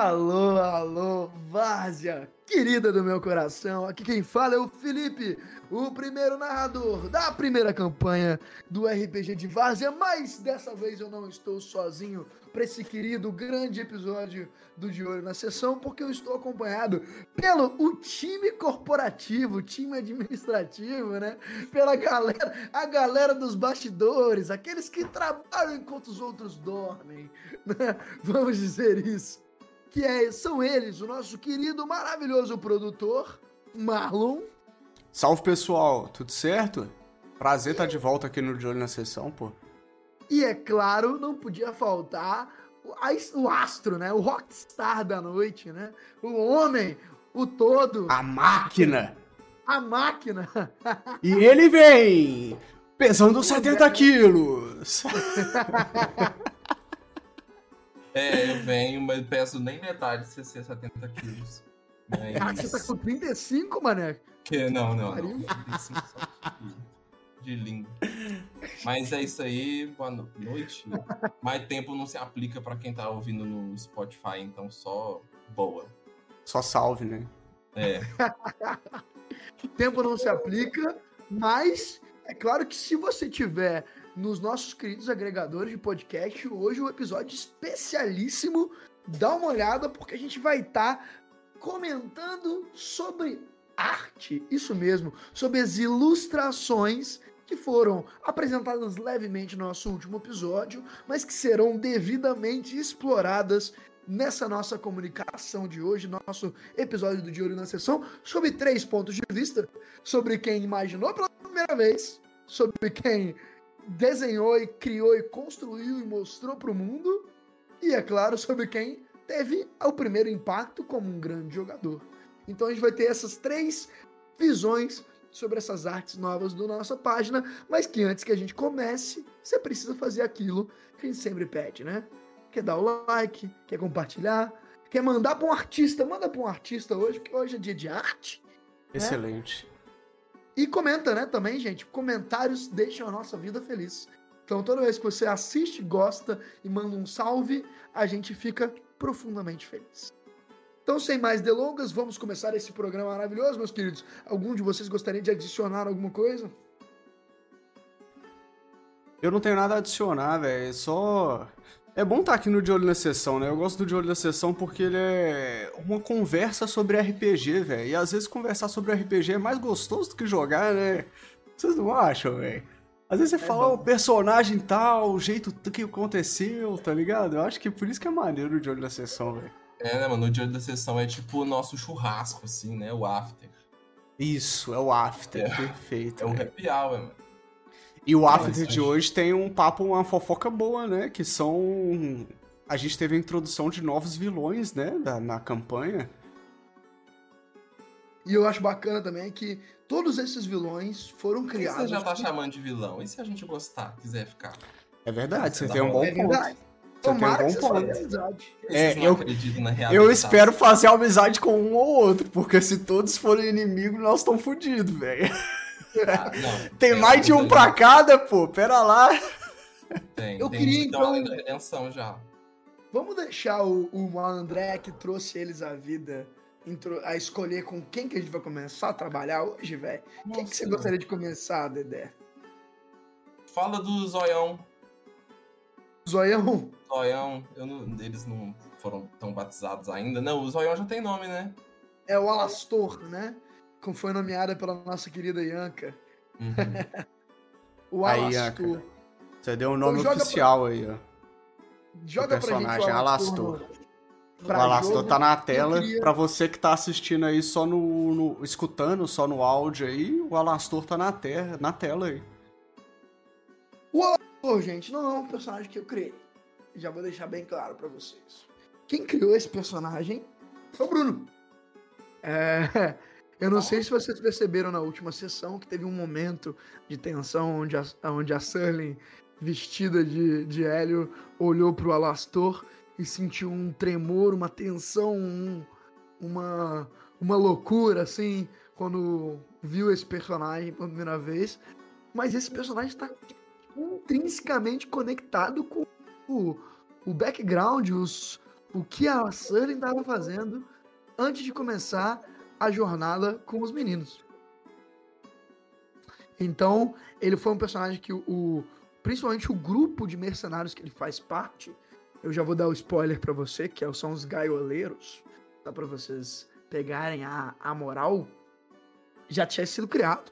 Alô, alô, Várzea, querida do meu coração. Aqui quem fala é o Felipe, o primeiro narrador da primeira campanha do RPG de Várzea, mas dessa vez eu não estou sozinho para esse querido grande episódio do De Olho na Sessão, porque eu estou acompanhado pelo o time corporativo, o time administrativo, né? Pela galera, a galera dos bastidores, aqueles que trabalham enquanto os outros dormem, né? Vamos dizer isso que é, são eles, o nosso querido, maravilhoso produtor, Marlon. Salve pessoal, tudo certo? Prazer estar tá de volta aqui no De Olho na Sessão, pô. E é claro, não podia faltar o, astro, né? O rockstar da noite, né? O homem, o todo. A máquina. A máquina. e ele vem pesando 70 quilos. É, eu venho, mas peso nem metade de 60, 70 quilos. Mas... Ah, você tá com 35, mané? Que, não, não, não. 35 só de, de língua. Mas é isso aí, boa noite. Mais tempo não se aplica para quem tá ouvindo no Spotify, então só boa. Só salve, né? É. tempo não se aplica, mas é claro que se você tiver nos nossos queridos agregadores de podcast. Hoje um episódio especialíssimo. Dá uma olhada porque a gente vai estar tá comentando sobre arte, isso mesmo, sobre as ilustrações que foram apresentadas levemente no nosso último episódio, mas que serão devidamente exploradas nessa nossa comunicação de hoje, nosso episódio do De Olho na Sessão, sobre três pontos de vista: sobre quem imaginou pela primeira vez, sobre quem desenhou e criou e construiu e mostrou para o mundo. E é claro, sobre quem teve o primeiro impacto como um grande jogador. Então a gente vai ter essas três visões sobre essas artes novas da nossa página, mas que antes que a gente comece, você precisa fazer aquilo que a gente sempre pede, né? Quer dar o like, quer compartilhar, quer mandar para um artista, manda para um artista hoje, porque hoje é dia de arte. Né? Excelente. Né? E comenta, né, também, gente. Comentários deixam a nossa vida feliz. Então, toda vez que você assiste, gosta e manda um salve, a gente fica profundamente feliz. Então, sem mais delongas, vamos começar esse programa maravilhoso, meus queridos. Algum de vocês gostaria de adicionar alguma coisa? Eu não tenho nada a adicionar, velho. É só é bom estar tá aqui no De Olho na Sessão, né? Eu gosto do De Olho na Sessão porque ele é uma conversa sobre RPG, velho. E às vezes conversar sobre RPG é mais gostoso do que jogar, né? Vocês não acham, velho? Às vezes você é fala o personagem tal, o jeito que aconteceu, tá ligado? Eu acho que por isso que é maneiro o De Olho na Sessão, velho. É, né, mano? O De Olho na Sessão é tipo o nosso churrasco, assim, né? O after. Isso, é o after, é, perfeito. É um happy hour, mano. E o After de hoje tem um papo, uma fofoca boa, né? Que são. A gente teve a introdução de novos vilões, né? Da, na campanha. E eu acho bacana também que todos esses vilões foram criados. E você já tá chamando de vilão? E se a gente gostar, quiser ficar? É verdade, você, tem um bom é ponto. Você Tomara tem um bom ponto. É, eu, eu espero fazer amizade com um ou outro, porque se todos forem inimigos, nós estamos fodidos, velho. Ah, tem mais de um pra cada, pô. Pera lá. Tem, eu tem queria então redenção já. Vamos deixar o, o André que trouxe eles à vida a escolher com quem que a gente vai começar a trabalhar hoje, velho. Quem que você gostaria de começar, Dedé? Fala do Zoião. Zoião? Zoião, eu não, eles não foram tão batizados ainda. Não, o Zoião já tem nome, né? É o Alastor, né? Como foi nomeada pela nossa querida Yanka. Uhum. o aí, Yanka. Você deu um então nome então, oficial pra... aí, ó. Joga o personagem, pra Alastor. O Alastor tá na tela. Queria... Pra você que tá assistindo aí só no, no, escutando, só no áudio aí, o Alastor tá na, terra, na tela aí. O Alastor, gente, não é um personagem que eu criei. Já vou deixar bem claro para vocês. Quem criou esse personagem foi o Bruno. É, eu não sei se vocês perceberam na última sessão que teve um momento de tensão onde a, onde a Sterling, vestida de, de Hélio, olhou pro Alastor e sentiu um tremor, uma tensão, um, uma, uma loucura, assim, quando viu esse personagem pela primeira vez. Mas esse personagem está intrinsecamente conectado com o, o background, os, o que a Sully estava fazendo antes de começar a jornada com os meninos. Então, ele foi um personagem que o, principalmente o grupo de mercenários que ele faz parte, eu já vou dar o spoiler para você, que é são os gaioleiros, dá para vocês pegarem a, a moral, já tinha sido criado.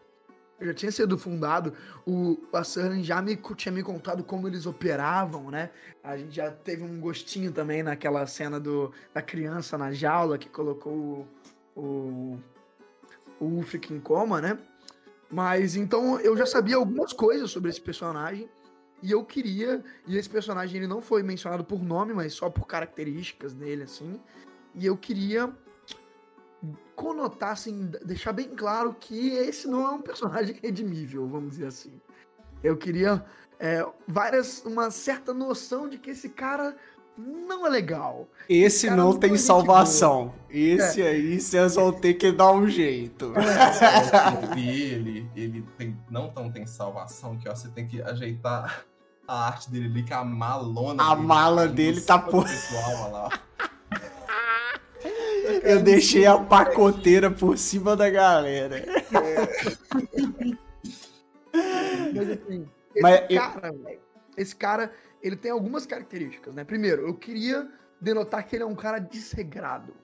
Já tinha sido fundado. O, a Surling já me, tinha me contado como eles operavam, né? A gente já teve um gostinho também naquela cena do, da criança na jaula que colocou o, o, Ulfric em coma, né? Mas então eu já sabia algumas coisas sobre esse personagem. E eu queria. E esse personagem ele não foi mencionado por nome, mas só por características dele, assim. E eu queria conotar, assim, deixar bem claro que esse não é um personagem redimível, vamos dizer assim. Eu queria é, várias, uma certa noção de que esse cara não é legal. Esse, não, não tem salvação. Esse é. aí vocês vão ter que dar um jeito. É. ele, ele tem, não tão tem salvação que ó, você tem que ajeitar a arte dele ali, que a malona. A dele, mala dele tá por. Pessoal, lá. Eu deixei a pacoteira por cima da galera. Mas assim, esse Mas cara, eu... esse cara, ele tem algumas características, né? Primeiro, eu queria denotar que ele é um cara desregrado.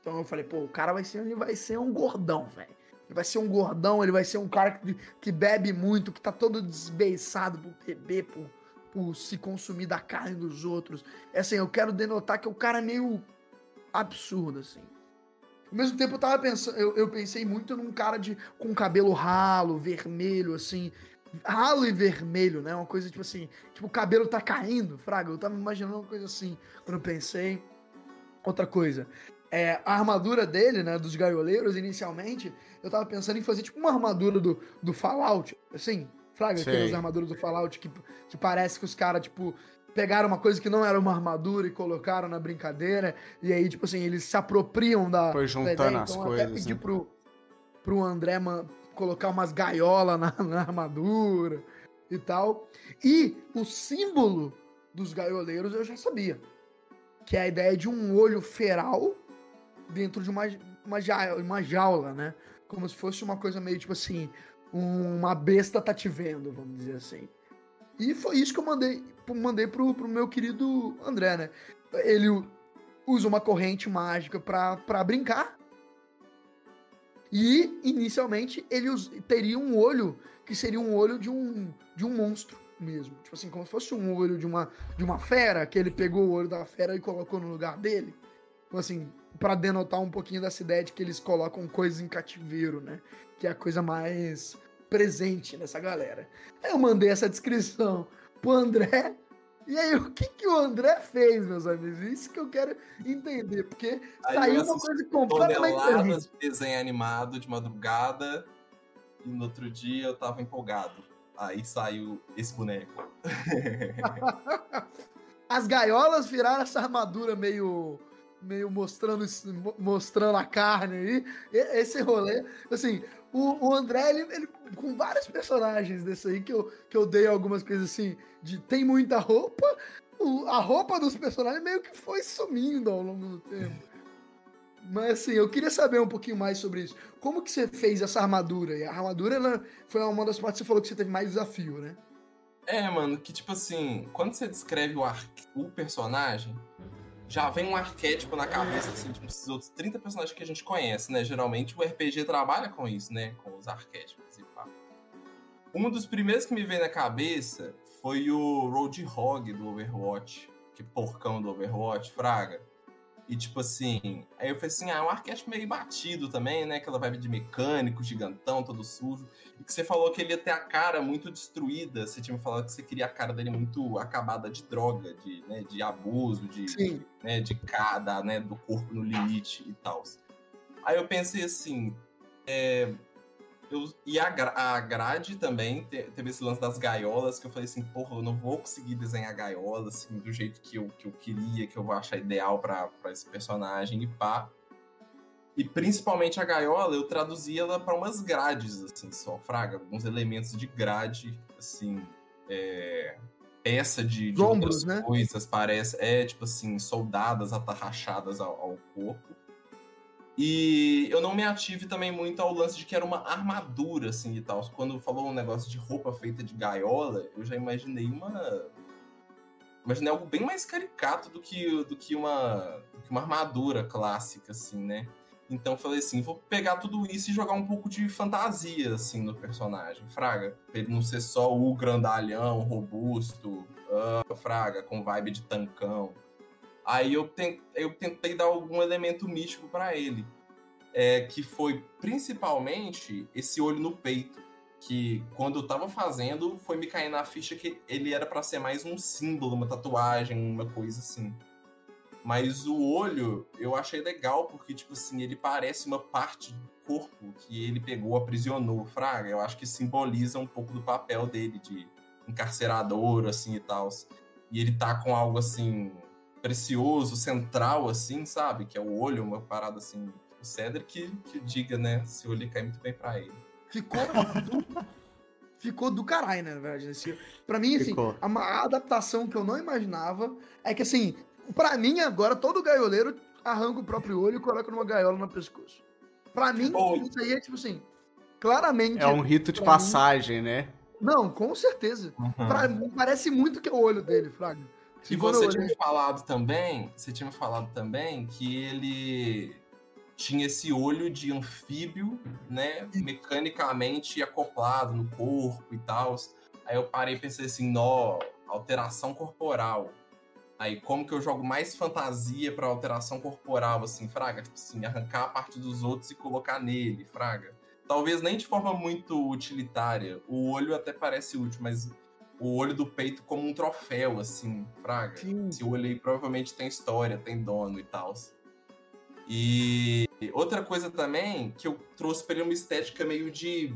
Então eu falei, pô, o cara vai ser, ele vai ser um gordão, velho. Ele vai ser um gordão, ele vai ser um cara que, que bebe muito, que tá todo desbeiçado por beber, por, por se consumir da carne dos outros. É assim, eu quero denotar que o cara é meio absurdo, assim. Ao mesmo tempo, eu tava pensando, eu, eu pensei muito num cara de com cabelo ralo, vermelho, assim. Ralo e vermelho, né? Uma coisa tipo assim, tipo, o cabelo tá caindo, fraga. Eu tava imaginando uma coisa assim quando eu pensei. Outra coisa, é, a armadura dele, né, dos gaioleiros, inicialmente, eu tava pensando em fazer tipo uma armadura do, do Fallout, assim, fraga, Sei. aquelas armaduras do Fallout que, que parece que os caras, tipo, pegaram uma coisa que não era uma armadura e colocaram na brincadeira. E aí, tipo assim, eles se apropriam da. Foi juntando da ideia, as então, coisas. Até pedi né? pro, pro André man, colocar umas gaiolas na, na, armadura e tal. E o símbolo dos gaioleiros eu já sabia. Que é a ideia de um olho feral dentro de uma, uma, jaula, uma jaula, né? Como se fosse uma coisa meio tipo assim. Uma besta tá te vendo, vamos dizer assim. E foi isso que eu mandei, mandei pro, pro meu querido André, né? Ele usa uma corrente mágica para brincar. E, inicialmente, ele teria um olho que seria um olho de um, de um monstro mesmo. Tipo assim, como se fosse um olho de uma, de uma fera, que ele pegou o olho da fera e colocou no lugar dele. Então, assim, para denotar um pouquinho dessa ideia de que eles colocam coisas em cativeiro, né? Que é a coisa mais presente nessa galera. Eu mandei essa descrição pro André. E aí, o que, que o André fez, meus amigos? Isso que eu quero entender, porque aí saiu uma coisa completamente diferente. de desenho animado de madrugada, e no outro dia eu tava empolgado. Aí saiu esse boneco. As gaiolas viraram essa armadura meio meio mostrando mostrando a carne aí. Esse rolê, assim, o, o André, ele, ele, com vários personagens desse aí, que eu, que eu dei algumas coisas assim, de tem muita roupa, o, a roupa dos personagens meio que foi sumindo ao longo do tempo. Mas assim, eu queria saber um pouquinho mais sobre isso. Como que você fez essa armadura? E a armadura ela foi uma das partes que você falou que você teve mais desafio, né? É, mano, que tipo assim, quando você descreve o, o personagem, já vem um arquétipo na cabeça, assim, tipo, esses outros 30 personagens que a gente conhece, né? Geralmente o RPG trabalha com isso, né? Com os arquétipos e pá. Um dos primeiros que me veio na cabeça foi o Roadhog do Overwatch. Que porcão do Overwatch, fraga. E tipo assim, aí eu falei assim, ah, é um arquétipo meio batido também, né? Aquela vibe de mecânico, gigantão, todo sujo. E que você falou que ele ia ter a cara muito destruída. Você tinha me falado que você queria a cara dele muito acabada de droga, de, né, de abuso, de, Sim. né, de cada, né, do corpo no limite e tal. Aí eu pensei assim, é, eu, e a, a grade também teve esse lance das gaiolas, que eu falei assim, porra, eu não vou conseguir desenhar gaiolas assim, do jeito que eu, que eu queria, que eu vou achar ideal para esse personagem e pá. E principalmente a gaiola, eu traduzi ela para umas grades, assim, só, fraga, alguns elementos de grade, assim, é, peça de, de Ombros, outras né? coisas, parece. É, tipo assim, soldadas atarrachadas ao, ao corpo. E eu não me ative também muito ao lance de que era uma armadura, assim, e tal. Quando falou um negócio de roupa feita de gaiola, eu já imaginei uma... Imaginei algo bem mais caricato do que, do que, uma, do que uma armadura clássica, assim, né? Então falei assim, vou pegar tudo isso e jogar um pouco de fantasia, assim, no personagem, Fraga. Pra ele não ser só o grandalhão, robusto, ah, Fraga, com vibe de tancão. Aí eu, ten- eu tentei dar algum elemento místico pra ele. É, que foi principalmente esse olho no peito. Que quando eu tava fazendo, foi me cair na ficha que ele era pra ser mais um símbolo, uma tatuagem, uma coisa assim. Mas o olho eu achei legal, porque, tipo assim, ele parece uma parte do corpo que ele pegou, aprisionou, Fraga. Eu acho que simboliza um pouco do papel dele de encarcerador, assim e tal. E ele tá com algo assim, precioso, central, assim, sabe? Que é o olho, uma parada assim. O Cedric que, que diga, né? Se o olho cai muito bem pra ele. Ficou do, ficou do caralho, né, na verdade. Esse, pra mim, assim, Ficou. a, adaptação que eu não imaginava é que, assim, pra mim agora, todo gaioleiro arranca o próprio olho e coloca numa gaiola no pescoço. Pra mim, isso aí é tipo assim, claramente... É um rito de pra mim- passagem, né? Não, com certeza. Pra mim, parece muito que é o olho dele, Fraga. E você tinha me falado também, você tinha me falado também que ele tinha esse olho de anfíbio, né, mecanicamente acoplado no corpo e tal. Aí eu parei e pensei assim, nó, alteração corporal. Aí como que eu jogo mais fantasia pra alteração corporal, assim, fraga? Tipo assim, arrancar a parte dos outros e colocar nele, fraga. Talvez nem de forma muito utilitária. O olho até parece útil, mas o olho do peito como um troféu, assim, fraga. Sim. Esse olho aí provavelmente tem história, tem dono e tal. E outra coisa também, que eu trouxe pra ele uma estética meio de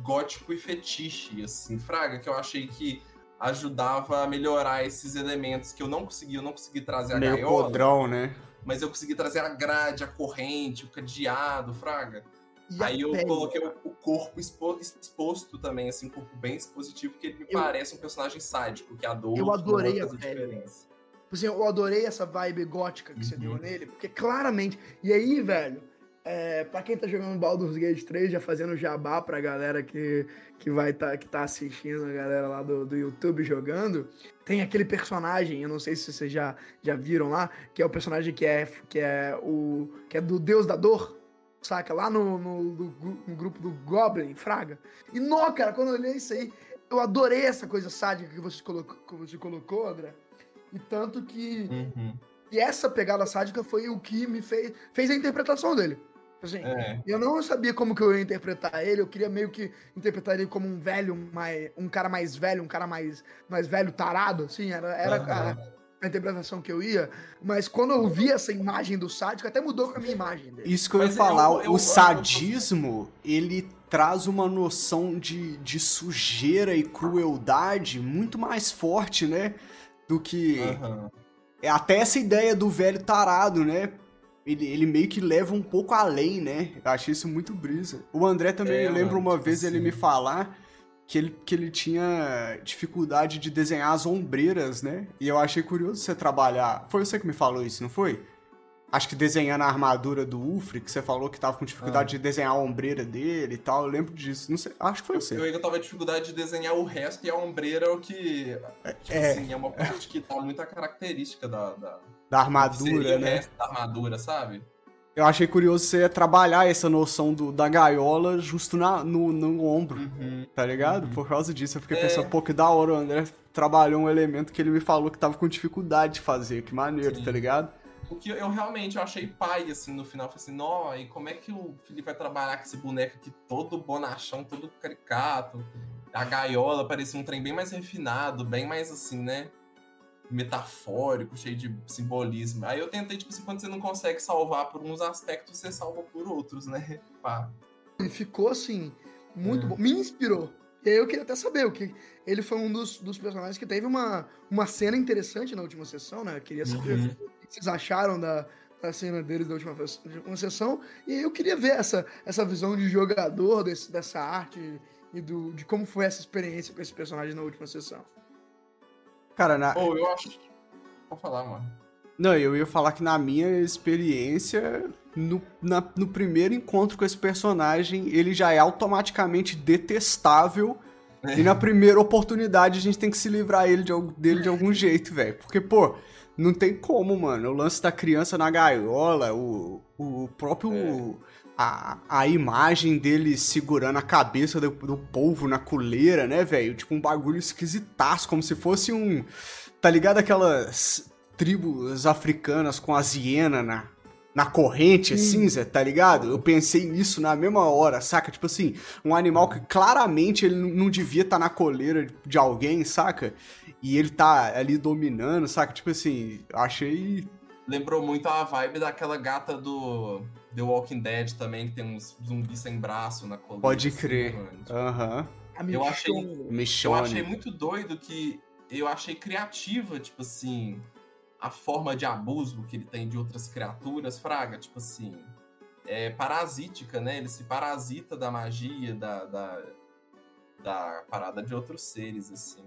gótico e fetiche, assim, fraga, que eu achei que ajudava a melhorar esses elementos que eu não consegui, eu não consegui trazer a Meio gaiola, podrão, né? mas eu consegui trazer a grade, a corrente, o cadeado, fraga. E Aí eu pele. coloquei o, o corpo expo- exposto também, assim, um corpo bem expositivo, que ele me Eu- parece um personagem sádico, que adora. Eu adorei a pele. Tipo assim, eu adorei essa vibe gótica que você Uhum. deu nele, porque claramente. E aí, velho, é, pra quem tá jogando Baldur's Gate 3, já fazendo jabá pra galera que, que vai tá, que tá assistindo, a galera lá do, do YouTube jogando, tem aquele personagem, eu não sei se vocês já, já viram lá, que é o personagem que é, que é o. que é do Deus da Dor. Saca? Lá no, no, no no grupo do Goblin, Fraga. E, nó, cara, quando eu olhei isso aí, eu adorei essa coisa sádica que você colocou, que você colocou André. E tanto que. Uhum. E essa pegada sádica foi o que me fez, fez a interpretação dele. Assim, É. eu não sabia como que eu ia interpretar ele, eu queria meio que interpretar ele como um velho, mais, um cara mais velho, um cara mais, mais velho tarado, assim, era, era a, Aham. A interpretação que eu ia. Mas quando eu vi essa imagem do sádico, até mudou com a minha imagem dele. Isso que eu ia Mas falar, eu- eu- o sadismo, ele traz uma noção de, de sujeira e crueldade muito mais forte, né? Do que. Aham. É até essa ideia do velho tarado, né? Ele, ele meio que leva um pouco além, né? Eu achei isso muito brisa. O André também, É, mano, uma tipo vez ele assim. me falar que ele, que ele tinha dificuldade de desenhar as ombreiras, né? E eu achei curioso você trabalhar. Foi você que me falou isso, não foi? Acho que desenhando a armadura do Ufre, que você falou que tava com dificuldade de desenhar a ombreira dele e tal. Eu lembro disso. Não sei, acho que foi Eu, você. eu ainda tava em dificuldade de desenhar o resto e a ombreira é o que. Tipo É. assim, é uma parte que dá muita característica da. da Da armadura, né? da armadura, sabe? Eu achei curioso você trabalhar essa noção do, da gaiola justo na, no, no ombro. tá ligado? Por causa disso, eu fiquei É. pensando, pô, que da hora o André trabalhou um elemento que ele me falou que tava com dificuldade de fazer, que maneiro, Sim. tá ligado? O que eu realmente eu achei pai, assim, no final. Falei assim, nó, e como é que o Felipe vai trabalhar com esse boneco aqui todo bonachão, todo caricato? A gaiola parecia um trem bem mais refinado, bem mais assim, né? Metafórico, cheio de simbolismo. Aí eu tentei, tipo assim, quando você não consegue salvar por uns aspectos, você salva por outros, né? Pá. Ele ficou assim, muito É. bom. Me inspirou. E aí eu queria até saber o que. Ele foi um dos, dos personagens que teve uma, uma cena interessante na última sessão, né? Eu queria saber Uhum. o que vocês acharam da, da cena deles da última, da última sessão. E aí eu queria ver essa, essa visão de jogador desse, dessa arte e do, de como foi essa experiência com esse personagem na última sessão. Cara, na... Ou eu acho. Vou falar, mano. Não, eu ia falar que na minha experiência, no, na- no primeiro encontro com esse personagem, ele já é automaticamente detestável. E na primeira oportunidade a gente tem que se livrar ele de, dele de algum jeito, velho. Porque, pô, não tem como, mano. O lance da criança na gaiola, o, o próprio. A, a imagem dele segurando a cabeça do, do polvo na coleira, né, velho? Tipo, um bagulho esquisitaço, como se fosse um. Tá ligado aquelas tribos africanas com as hienas na, na corrente, assim, Zé, tá ligado? Eu pensei nisso na mesma hora, saca? Tipo assim, um animal que claramente ele não devia estar na coleira de alguém, saca? E ele tá ali dominando, saca? Tipo assim, achei. Lembrou muito a vibe daquela gata do The Walking Dead também, que tem uns zumbis sem braço na coluna. Pode assim, crer. Tipo, Aham. A Eu achei-. Eu achei muito doido que eu achei criativa, tipo assim, a forma de abuso que ele tem de outras criaturas, fraga, tipo assim, é parasítica, né? Ele se parasita da magia, da, da, da parada de outros seres, assim.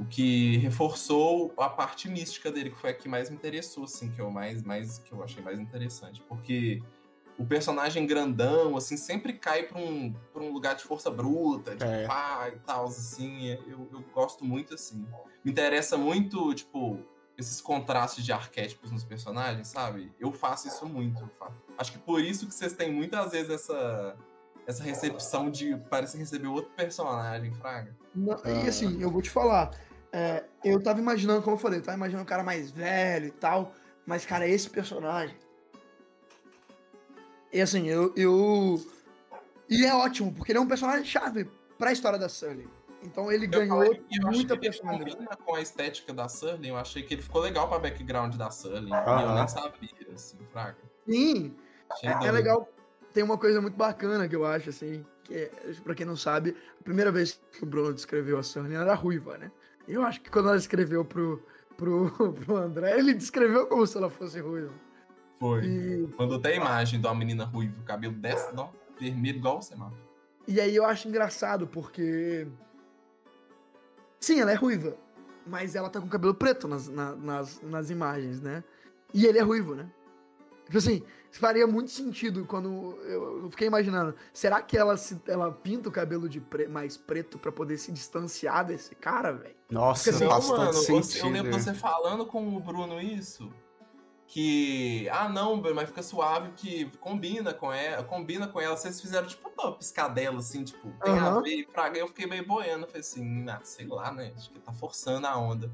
O que reforçou a parte mística dele, que foi a que mais me interessou, assim, que eu mais, mais que eu achei mais interessante, porque o personagem grandão, assim, sempre cai pra um, pra um lugar de força bruta, de É. pá e tal, assim. Eu, eu gosto muito, assim. Me interessa muito, tipo, esses contrastes de arquétipos nos personagens, sabe? Eu faço isso muito. faço. Acho que por isso que vocês têm muitas vezes essa, essa recepção de parece receber outro personagem, Fraga. Não, Ah. E assim, eu vou te falar. é, eu tava imaginando, como eu falei, eu tava imaginando um cara mais velho e tal. Mas, cara, esse personagem. E assim, eu. eu... E é ótimo, porque ele é um personagem chave pra história da Sully. Então ele Eu ganhou falei que eu muita achei que ele personalidade. com a estética da Sully, eu achei que ele ficou legal pra background da Sully. E eu nem sabia, assim, Fraga. Sim, Achei É, é legal. Tem uma coisa muito bacana que eu acho, assim, que é, pra quem não sabe, a primeira vez que o Bruno descreveu a ela era ruiva, né? Eu acho que quando ela escreveu pro, pro, pro André, ele descreveu como se ela fosse ruiva. Foi. E, Mandou até a imagem de uma menina ruiva, o cabelo desce, não, vermelho igual o semáforo. e aí eu acho engraçado, porque. Sim, ela é ruiva, mas ela tá com cabelo preto nas, na- nas, nas imagens, né? E ele é ruivo, né? Tipo assim, faria muito sentido quando eu, eu fiquei imaginando, será que ela se ela pinta o cabelo de pre- mais preto pra poder se distanciar desse cara, velho? Nossa, Porque, assim, faz tanto mano, você- sentido. eu lembro você falando com o Bruno isso. Que, ah não, mas fica suave que combina com ela, combina com ela. Vocês fizeram tipo uma piscadela, assim, tipo, tem a Aham. ver, praga. Eu fiquei meio boiando, falei assim, ah, sei lá, né? Acho que tá forçando a onda.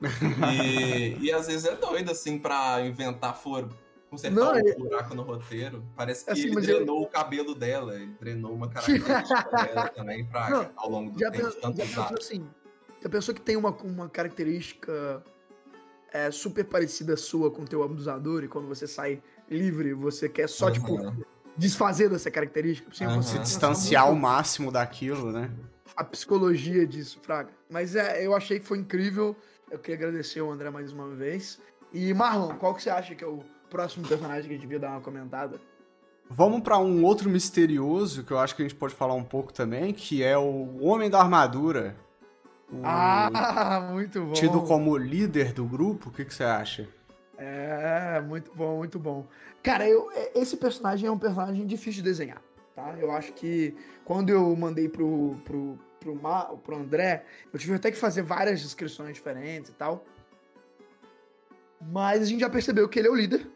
e, e às vezes é doido, assim, pra inventar furo, consertar Não, um é- buraco no roteiro. Parece que Assim, ele mas eu- drenou o cabelo dela, ele drenou uma característica dela também, praga, Não, ao longo do Já, tempo, pensou, tanto já usar. pensou assim? Já pensou que tem uma, uma característica é, super parecida sua com o teu abusador e quando você sai livre, você quer só, tipo, Aham. desfazer dessa característica? Assim, você Se distanciar ao máximo daquilo, né? a psicologia disso, Fraga. Mas é, eu achei que foi incrível. Eu queria agradecer o André mais uma vez. E Marlon, qual que você acha que é o próximo personagem que a gente devia dar uma comentada? Vamos pra um outro misterioso que eu acho que a gente pode falar um pouco também, que é o Homem da Armadura. O- Ah, muito bom. Tido como líder do grupo, o que, que você acha? É, muito bom, muito bom. Cara, eu, é- esse personagem é um personagem difícil de desenhar, tá? Eu acho que quando eu mandei pro, pro, pro, Ma, pro André, eu tive até que fazer várias descrições diferentes e tal. Mas a gente já percebeu que ele é o líder.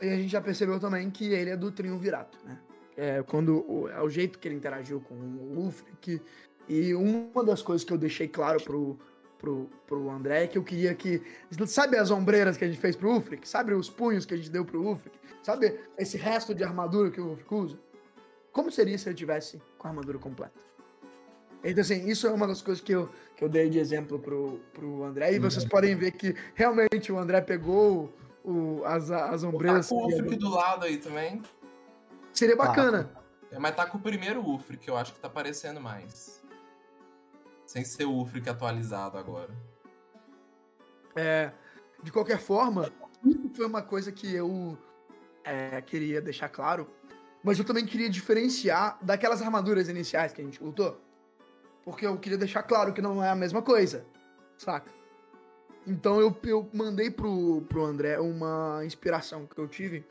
E a gente já percebeu também que ele é do Triunvirato, né? É, quando o, é o jeito que ele interagiu com o Ulfric. E uma das coisas que eu deixei claro pro, pro, pro André é que eu queria que. Sabe as ombreiras que a gente fez pro Ulfric? Sabe os punhos que a gente deu pro Ulfric? Sabe esse resto de armadura que o Ulfric usa? Como seria se ele tivesse com a armadura completa? Então, assim, isso é uma das coisas que eu, que eu dei de exemplo pro, pro André. E vocês podem ver que realmente o André pegou o, as, as Tá ombreiras. com o Ufric do lado aí também. Seria bacana. É, Mas tá com o primeiro Ufric, que eu acho que tá aparecendo mais. Sem ser o Ufric atualizado agora. É, de qualquer forma, isso foi uma coisa que eu é, queria deixar claro. Mas eu também queria diferenciar daquelas armaduras iniciais que a gente lutou. Porque eu queria deixar claro que não é a mesma coisa. Saca? Então eu, eu mandei pro, pro André uma inspiração que eu tive.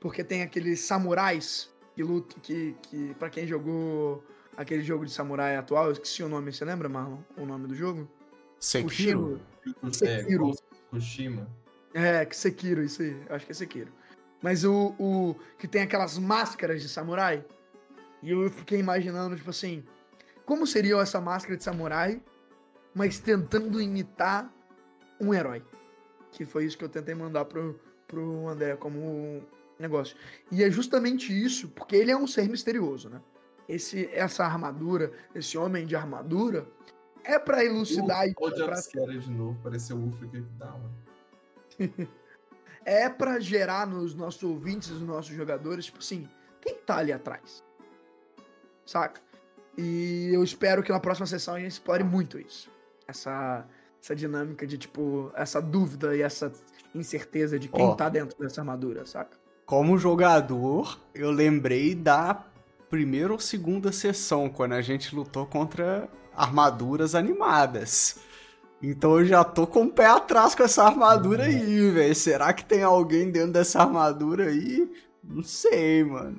Porque tem aqueles samurais que lutam, que, que para quem jogou aquele jogo de samurai atual, eu esqueci o nome, você lembra, Marlon? O nome do jogo? Sekiro? Sekiro. É, Kushima. É, que Sekiro, isso aí. Eu acho que é Sekiro. Mas o, o que tem aquelas máscaras de samurai. E eu fiquei imaginando, tipo assim, como seria essa máscara de samurai, mas tentando imitar um herói. Que foi isso que eu tentei mandar pro, pro André como negócio. E é justamente isso, porque ele é um ser misterioso, né? Esse, essa armadura, esse homem de armadura, é para elucidar... Olha e pra... de novo, pareceu o que dá, mano. é para gerar nos nossos ouvintes, nos nossos jogadores, tipo assim, quem tá ali atrás? Saca? E eu espero que na próxima sessão a gente explore muito isso. Essa, essa dinâmica de, tipo, essa dúvida e essa incerteza de quem oh, tá dentro dessa armadura, saca? Como jogador, eu lembrei da primeira ou segunda sessão, quando a gente lutou contra armaduras animadas. Então eu já tô com o pé atrás com essa armadura aí, velho. Será que tem alguém dentro dessa armadura aí? Não sei, mano.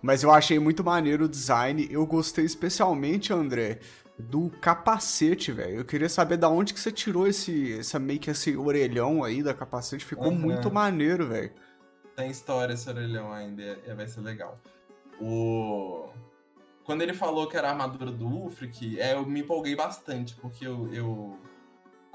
Mas eu achei muito maneiro o design. Eu gostei especialmente, André, do capacete, velho. Eu queria saber da onde que você tirou esse, essa meio que esse orelhão aí da capacete. Ficou uhum. muito maneiro, velho. Tem história esse orelhão ainda, e vai ser legal. O quando ele falou que era a armadura do Ulfric, é, eu me empolguei bastante, porque eu, eu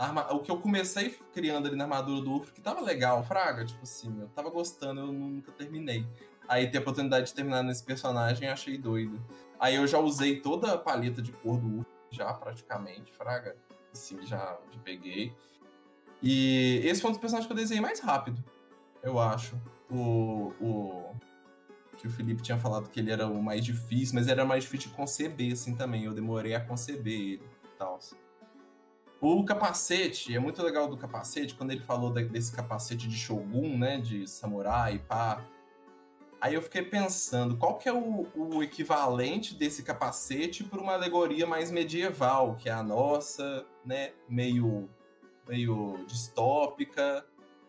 Arma... O que eu comecei criando ali na armadura do Ulfric tava legal, Fraga, tipo assim, eu tava gostando, eu nunca terminei. Aí ter a oportunidade de terminar nesse personagem, achei doido. Aí eu já usei toda a paleta de cor do Ulfric, já praticamente, Fraga. Assim, já, já peguei. E esse foi um dos personagens que eu desenhei mais rápido, eu acho. O, o que o Felipe tinha falado que ele era o mais difícil, mas era mais difícil de conceber, assim, também. Eu demorei a conceber ele e tal. O capacete, é muito legal do capacete, quando ele falou desse capacete de Shogun, né, de samurai, pá. Aí eu fiquei pensando, qual que é o, o equivalente desse capacete para uma alegoria mais medieval, que é a nossa, né, meio, meio distópica,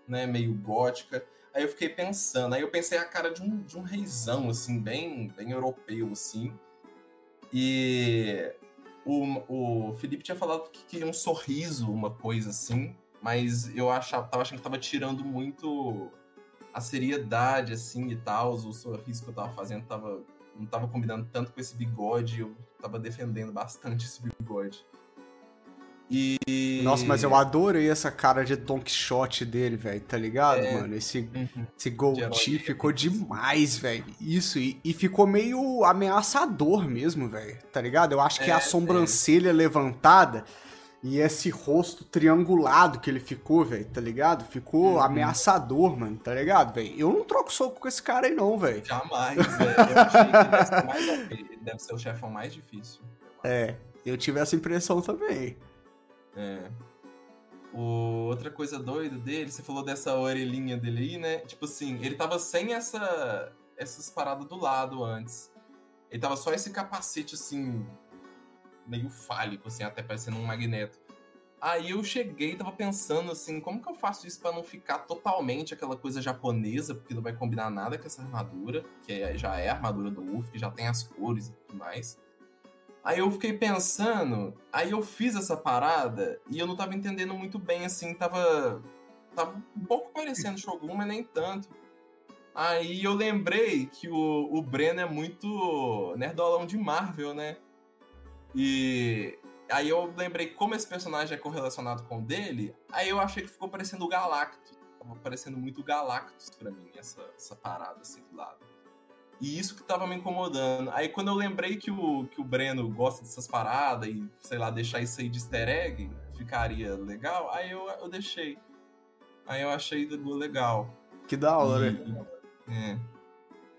né, meio gótica. Aí eu fiquei pensando, aí eu pensei a cara de um, de um reizão, assim, bem, bem europeu, assim. E o, o Felipe tinha falado que queria um sorriso, uma coisa assim, mas eu achava, tava achando que tava tirando muito a seriedade, assim, e tal. O sorriso que eu tava fazendo tava, não tava combinando tanto com esse bigode, eu tava defendendo bastante esse bigode. E... Nossa, mas eu adorei essa cara de Don Quixote dele, velho, tá ligado, é... mano? Esse, uhum. esse goatee ficou demais, velho. Isso, e, e, ficou meio ameaçador mesmo, velho, tá ligado? Eu acho que é, a sobrancelha é. levantada e esse rosto triangulado que ele ficou, velho, tá ligado? Ficou uhum. ameaçador, mano, tá ligado, velho? Eu não troco soco com esse cara aí, não, velho. Jamais, velho. Eu achei que deve ser, mais, deve ser o chefão mais difícil. É, eu tive essa impressão também. É. O, outra coisa doida dele, você falou dessa orelhinha dele aí, né? Tipo assim, ele tava sem essa essas paradas do lado antes. Ele tava só esse capacete assim, meio fálico, assim, até parecendo um magneto. Aí eu cheguei e tava pensando assim, como que eu faço isso para não ficar totalmente aquela coisa japonesa, porque não vai combinar nada com essa armadura, que é, já é a armadura do Luffy, que já tem as cores e tudo mais. Aí eu fiquei pensando, aí eu fiz essa parada e eu não tava entendendo muito bem, assim, tava. Tava um pouco parecendo Shogun, mas nem tanto. Aí eu lembrei que o, o Breno é muito nerdolão de Marvel, né? E aí eu lembrei como esse personagem é correlacionado com o dele, aí eu achei que ficou parecendo o Galactus. Tava parecendo muito Galactus pra mim, essa, essa parada assim do lado. E isso que tava me incomodando. Aí quando eu lembrei que o, que o Breno gosta dessas paradas e, sei lá, deixar isso aí de easter egg ficaria legal, aí eu, eu deixei. Aí eu achei legal. Que da hora. E, é.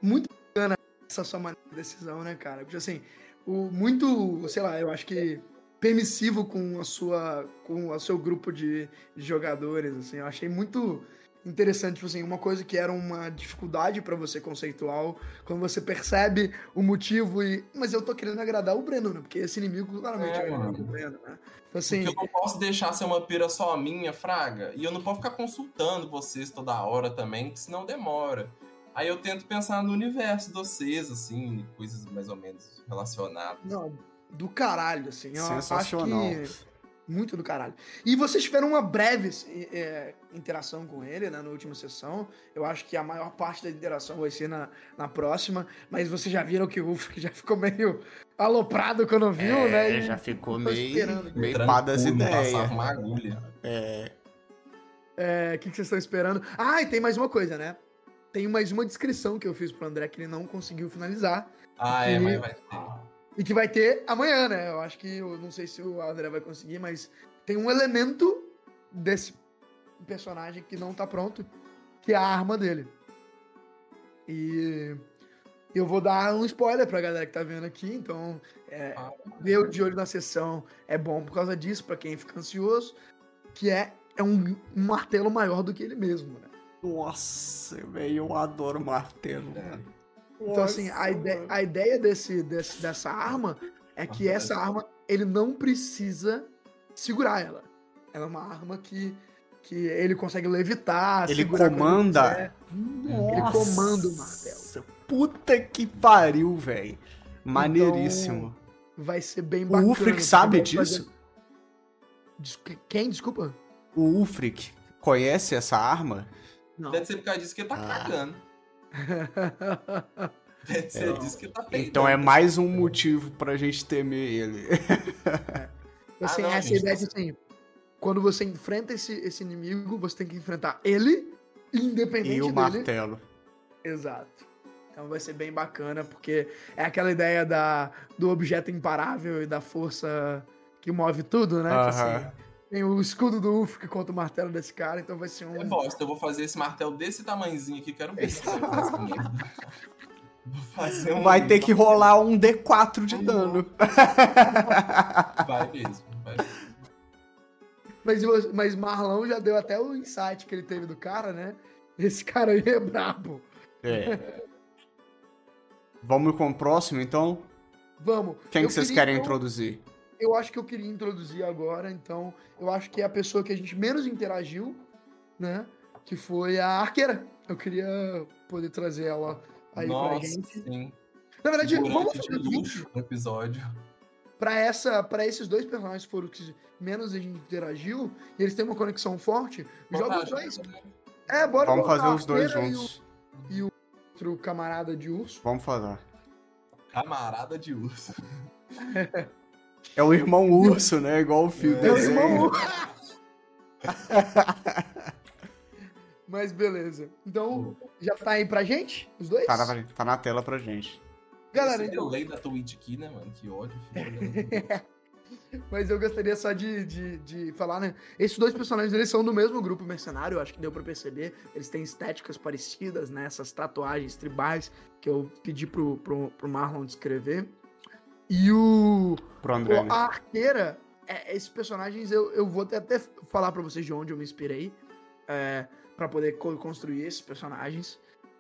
Muito bacana essa sua decisão, né, cara? Porque assim, o, muito, sei lá, eu acho que permissivo com a sua com o seu grupo de, de jogadores, assim, eu achei muito interessante, tipo assim, uma coisa que era uma dificuldade pra você conceitual, quando você percebe o motivo e. Mas eu tô querendo agradar o Breno, né? Porque esse inimigo claramente É, é, o. Breno, né? Então, assim, Porque eu não posso deixar ser uma pira só minha, Fraga. E eu não posso ficar consultando vocês toda hora também, que senão demora. Aí eu tento pensar no universo de vocês, assim, coisas mais ou menos relacionadas. não, do caralho, assim. Eu Sensacional. Acho que muito do caralho. E vocês tiveram uma breve é, interação com ele, né, na última sessão. Eu acho que a maior parte da interação vai ser na, na próxima, mas vocês já viram que o Uf já ficou meio aloprado quando viu, né? É, e- já ficou meio, meio pá das ideias. Passava uma agulha. É, É, o que, que vocês estão esperando? Ah, e tem mais uma coisa, né? Tem mais uma descrição que eu fiz pro André que ele não conseguiu finalizar. Ah, é, E- mas vai ter. E que vai ter amanhã, né? Eu acho que, eu não sei se o André vai conseguir, mas tem um elemento desse personagem que não tá pronto, que é a arma dele. E eu vou dar um spoiler pra galera que tá vendo aqui, então é, Ah. ver o de olho na sessão é bom por causa disso, pra quem fica ansioso, que é, é um, um martelo maior do que ele mesmo, né? Nossa, velho, eu adoro martelo, É. Então, assim, a, ide a ideia desse, desse- dessa arma é que Nossa, essa arma, ele não precisa segurar ela. Ela é uma arma que, que ele consegue levitar, Ele comanda? Nossa, Ele comanda o martelo. Puta que pariu, velho. Maneiríssimo. Vai ser bem o bacana. Ulfric porque sabe disso? fazer- Des- Quem? Desculpa? O Ulfric conhece essa arma? Não. Deve ser por causa disso que ele tá Ah. cagando. Deve ser disso que ele tá peidando. Então é mais um motivo pra gente temer ele. assim, Ah, não, essa gente, ideia tá- assim, quando você enfrenta esse, esse inimigo, você tem que enfrentar ele, independente e o dele. martelo. Exato. Então vai ser bem bacana, porque é aquela ideia da, do objeto imparável e da força que move tudo, né? Que, Aham. assim, tem o escudo do Ufo contra o martelo desse cara, então vai ser um. É bosta, eu vou fazer esse martelo desse tamanhozinho aqui, quero ver fazer um... Vai ter que rolar um D4 de dano. Vai mesmo, vai. Mas, você- mas Marlon já deu até o insight que ele teve do cara, né? Esse cara aí é brabo. É. Vamos com o próximo, então? Vamos. Quem Eu que vocês querem então, introduzir? Eu acho que eu queria introduzir agora, então. Eu acho que é a pessoa que a gente menos interagiu, né? Que foi a arqueira. Eu queria poder trazer ela aí pra Nossa, gente. sim. Na verdade, vamos Figurante fazer o no episódio. Pra, essa, pra esses dois personagens que foram que menos a gente interagiu, e eles têm uma conexão forte, joga os dois. É, bora Vamos fazer os dois juntos. E o outro camarada de urso. Vamos fazer. Camarada de urso. É o irmão urso, né? Igual o fio É É o irmão urso. Mas beleza. Então, já tá aí pra gente? Os dois? Tá na, tá na tela pra gente. Galera, então, delay da Twitch aqui, né, mano? Que ódio. filho. Mas eu gostaria só de, de, de falar, né? Esses dois personagens, eles são do mesmo grupo mercenário, eu acho que deu pra perceber. Eles têm estéticas parecidas, né? Essas tatuagens tribais que eu pedi pro, pro, pro Marlon descrever. E o... Pro André, o- né? a arqueira, é, esses personagens, eu, eu vou até, até falar pra vocês de onde eu me inspirei. É, para poder co- construir esses personagens.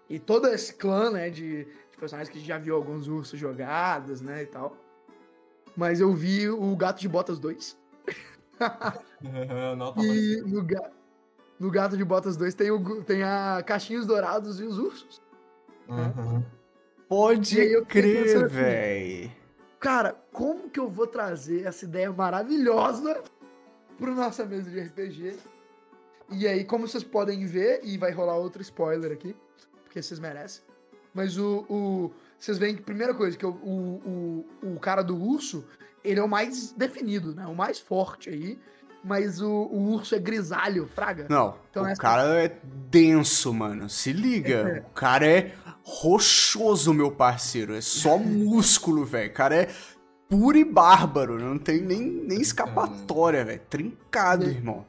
E todo esse clã, né, de, de personagens que a gente já viu alguns ursos jogados, né, e tal. Mas eu vi o Gato de Botas 2. Não, tá E no, ga- no Gato de Botas 2 tem, o, tem a Caixinhos Dourados e os ursos. Uhum. Aí Pode crer, assim, véi. Cara, como que eu vou trazer essa ideia maravilhosa pro nossa mesa de RPG? E aí, como vocês podem ver, e vai rolar outro spoiler aqui, porque vocês merecem. Mas o. o vocês veem que, primeira coisa, que o, o, o, o cara do urso, ele é o mais definido, né? O mais forte aí. Mas o, o urso é grisalho, fraga. Não, Então o cara é denso, mano. Se liga. O cara é rochoso, meu parceiro. É só músculo, velho. O cara é puro e bárbaro. Não tem nem, nem escapatória, velho. Trincado, E- irmão.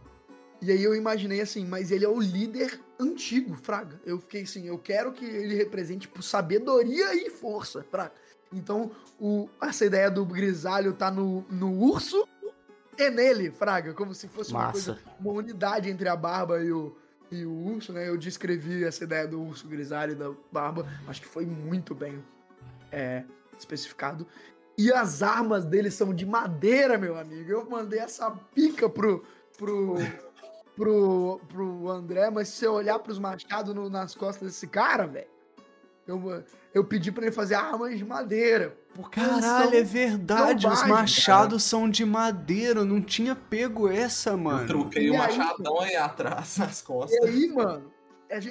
E aí eu imaginei assim, mas ele é o líder antigo, Fraga. Eu fiquei assim, eu quero que ele represente tipo, sabedoria e força, Fraga. Então, o, essa ideia do grisalho tá no, no urso e nele, Fraga. Como se fosse uma coisa, uma unidade entre a barba e o, e o urso, né? Eu descrevi essa ideia do urso grisalho e da barba, acho que foi muito bem é, especificado. E as armas dele são de madeira, meu amigo. Eu mandei essa pica pro, pro, pro, pro André, mas se você olhar pros machados no, nas costas desse cara, velho, eu, eu pedi pra ele fazer armas de madeira. Porque Caralho, é verdade. Os machados cara. são de madeira. Eu não tinha pego essa, mano. Eu troquei o machadão aí atrás nas costas. E aí, mano,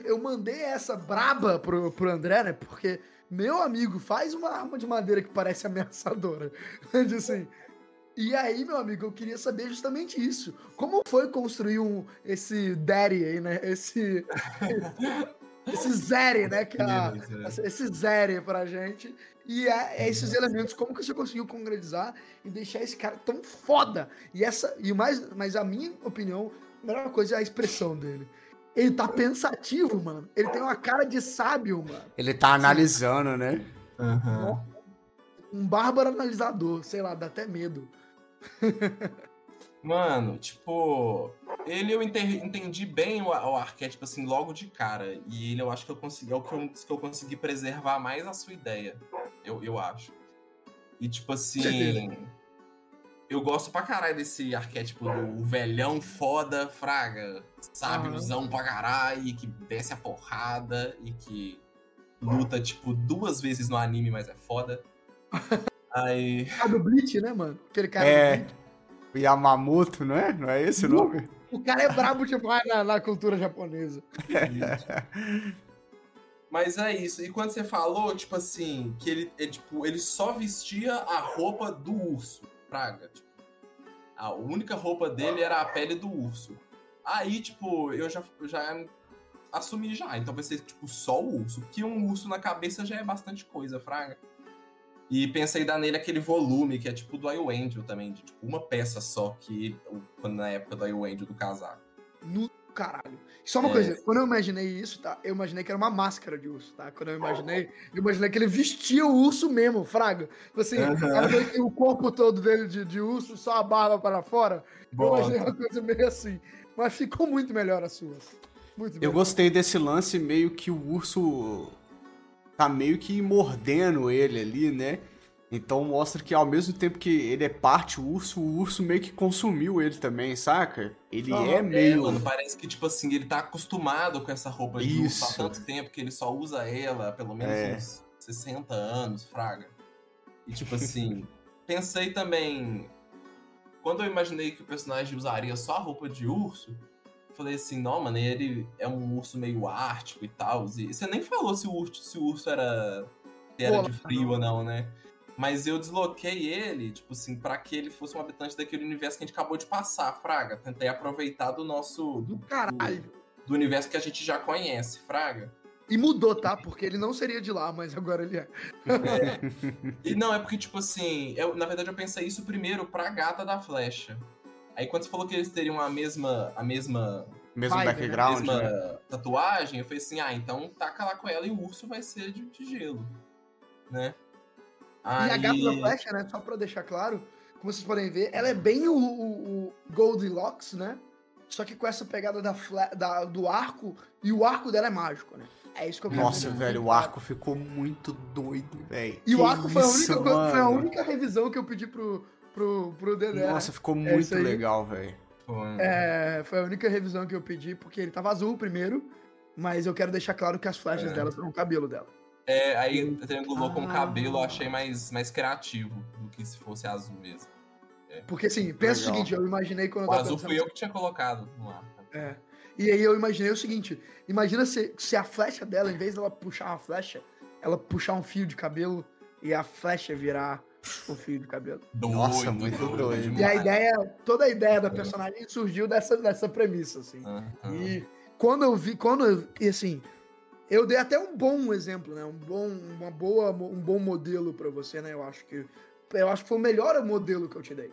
eu mandei essa braba pro, pro André, né? Porque, meu amigo, faz uma arma de madeira que parece ameaçadora. assim. E aí, meu amigo, eu queria saber justamente isso. Como foi construir um, esse daddy aí, né? Esse. Esse zere, né? Que a, esse zere pra gente. E é, é, esses elementos, como que você conseguiu concretizar e deixar esse cara tão foda? E essa, e mais, mas a minha opinião, a melhor coisa é a expressão dele. Ele tá pensativo, mano. Ele tem uma cara de sábio, mano. Ele tá analisando, Sim. né? Uhum. Um bárbaro analisador, sei lá, dá até medo. Mano, tipo, ele eu entendi bem o, o, arquétipo, assim, logo de cara. E ele eu acho que eu consegui, é o que eu, que eu consegui preservar mais a sua ideia. Eu, eu acho. E, tipo assim. Eu gosto pra caralho desse arquétipo do velhão foda, fraga, sábiozão uhum. pra caralho, e que desce a porrada e que luta, tipo, duas vezes no anime, mas é foda. Aí. Ah, do Bleach, né, mano? Aquele cara é... do Bleach. Yamamoto, não é? Não é esse o nome? O cara é brabo demais na, na cultura japonesa. Mas é isso. E quando você falou, tipo assim, que ele, é, tipo, ele só vestia a roupa do urso, praga. Tipo, a única roupa dele era a pele do urso. Aí, tipo, eu já, já assumi já. Então vai ser, tipo, só o urso. Porque um urso na cabeça já é bastante coisa, fraga. E pensei dar nele aquele volume, que é tipo do Io Angel também, de tipo uma peça só, que na época do Io Angel do casaco. No caralho. Só uma é. coisa, quando eu imaginei isso, tá? Eu imaginei que era uma máscara de urso, tá? Quando eu imaginei, eu imaginei que ele vestia o urso mesmo, fraga. Tipo assim, uhum. o corpo todo dele de, de urso, só a barba para fora. Eu imaginei uma coisa meio assim. Mas ficou muito melhor a sua. Muito Eu gostei desse lance meio que o urso tá meio que mordendo ele ali, né? Então mostra que ao mesmo tempo que ele é parte urso, o urso meio que consumiu ele também, saca? Ele oh, é meio. É, mano, parece que, tipo assim, ele tá acostumado com essa roupa de Isso. urso há tanto tempo que ele só usa ela há pelo menos é. uns 60 anos, fraga. E tipo assim, pensei também. Quando eu imaginei que o personagem usaria só a roupa de urso, falei assim, não, mano, ele é um urso meio ártico e tal. E você nem falou se o urso, se o urso era, se era Pô, de frio não. ou não, né? Mas eu desloquei ele, tipo assim, para que ele fosse um habitante daquele universo que a gente acabou de passar, Fraga. Tentei aproveitar do nosso. Do caralho. Do, do universo que a gente já conhece, Fraga. E mudou, tá? Porque ele não seria de lá, mas agora ele é. é. E não, é porque, tipo assim, eu, na verdade eu pensei isso primeiro pra gata da flecha. Aí quando você falou que eles teriam a mesma. a mesma. Mesmo vibe, background. Mesma né? tatuagem, eu falei assim, ah, então taca lá com ela e o urso vai ser de, de gelo. Né? Aí... E a gata da flecha, né? Só pra deixar claro, como vocês podem ver, ela é bem o, o, o Goldilocks, né? Só que com essa pegada da, da, do arco, e o arco dela é mágico, né? É isso que eu quero Nossa, dizer. velho, o arco ficou muito doido, velho. E que o arco foi, a única, foi a única revisão que eu pedi pro, pro, pro Dedé. Nossa, ficou é muito legal, velho. É, foi a única revisão que eu pedi, porque ele tava azul primeiro, mas eu quero deixar claro que as flechas é. dela são o cabelo dela. É, aí triangulou ah. com cabelo, eu achei mais, mais criativo do que se fosse azul mesmo. É. Porque assim, pensa Legal. o seguinte, eu imaginei quando o eu tava azul fui eu que tinha colocado no ar. É. E aí eu imaginei o seguinte, imagina se, se a flecha dela, em vez dela puxar uma flecha, ela puxar um fio de cabelo e a flecha virar um fio de cabelo. Doido, Nossa, muito doido. doido. E a ideia, toda a ideia da personagem surgiu dessa, dessa premissa, assim. Uhum. E quando eu vi, quando eu, e assim, eu dei até um bom exemplo, né? Um bom, uma boa, um bom modelo para você, né? Eu acho que eu acho que foi o melhor modelo que eu te dei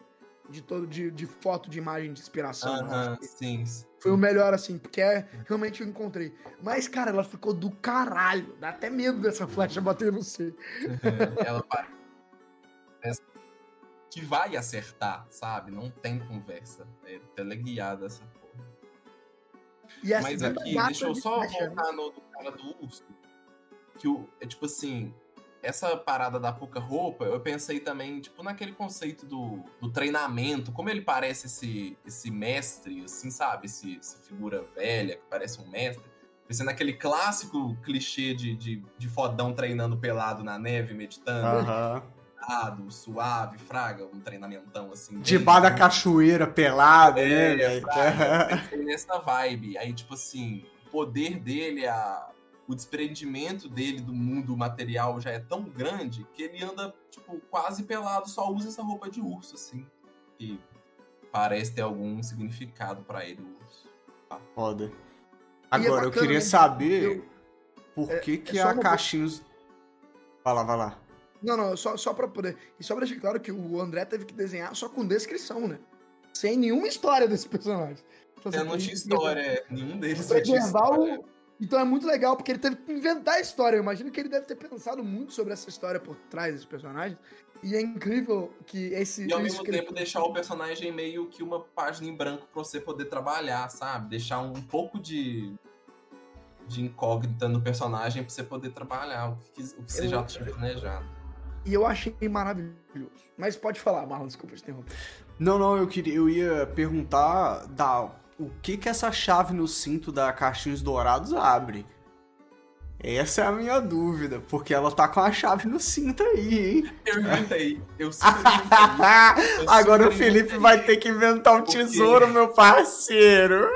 de todo de, de foto, de imagem, de inspiração. Uh -huh, sim, Foi o melhor assim, porque é, realmente eu encontrei. Mas cara, ela ficou do caralho. Dá até medo dessa flecha bater no você. ela parece que vai acertar, sabe? Não tem conversa. É teleguiada essa E essa Mas aqui, deixa eu só voltar no do cara do urso. Que o, é tipo assim, essa parada da pouca roupa, eu pensei também, tipo, naquele conceito do, do treinamento, como ele parece esse, esse mestre, assim, sabe? Esse, essa figura velha que parece um mestre. Pensei naquele clássico clichê de, de, de fodão treinando pelado na neve, meditando. Suave, fraga, um treinamentão assim. Debaixo da cachoeira, pelado, É, né, fraga, pensei nessa vibe. Aí, tipo assim, o poder dele, a, o desprendimento dele do mundo material já é tão grande que ele anda, tipo, quase pelado, só usa essa roupa de urso, assim. Que parece ter algum significado pra ele, o urso. Foda. Agora, eu bacana, queria né? saber Eu- por é- que é que a uma- Caixinhos... Vai lá, vai lá. Não, não, só, só pra poder. E só pra deixar claro que o André teve que desenhar só com descrição, né? Sem nenhuma história desse personagem. Então, Eu você não tinha história, nenhum deles Pra tinha história. o. Então é muito legal, porque ele teve que inventar a história. Eu imagino que ele deve ter pensado muito sobre essa história por trás desses personagens. E é incrível que esse. E ao mesmo ele- tempo deixar o personagem meio que uma página em branco pra você poder trabalhar, sabe? Deixar um pouco de, de incógnita no personagem pra você poder trabalhar o que, o que você Eu- já tinha planejado. E eu achei maravilhoso. Mas pode falar, Marlon, desculpa te interromper. Não, não, eu queria, eu ia perguntar da o que que essa chave no cinto da Caixinhos Dourados abre. Essa é a minha dúvida, porque ela tá com a chave no cinto aí, hein? Eu inventei, eu super inventei. Eu Agora o super Felipe inventei. vai ter que inventar um tesouro, meu parceiro.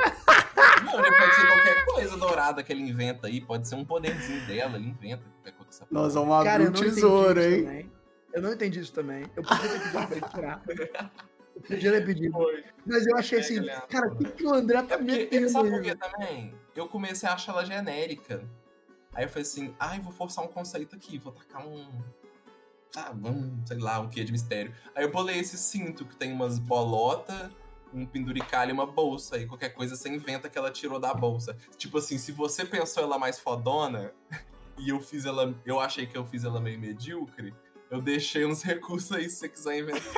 Não, ele pode ser qualquer coisa dourada que ele inventa aí, pode ser um poderzinho dela, ele inventa qualquer coisa que você Nós vamos Cara, abrir eu um não entendi tesouro, isso hein? também. Eu não entendi isso também. Eu podia ter pedido pra ele tirar. Eu podia ter pedido. Mas eu achei assim, Legal. cara, o que, que o André É tá porque, metendo sabe por quê também? Eu comecei a achar ela genérica. Aí eu falei assim, ai, vou forçar um conceito aqui, vou tacar um. Ah, vamos, sei lá, um quê de mistério. Aí eu bolei esse cinto que tem umas bolotas, um penduricalho e uma bolsa. E qualquer coisa você inventa que ela tirou da bolsa. Tipo assim, se você pensou ela mais fodona e eu fiz ela. Eu achei que eu fiz ela meio medíocre, eu deixei uns recursos aí se você quiser inventar.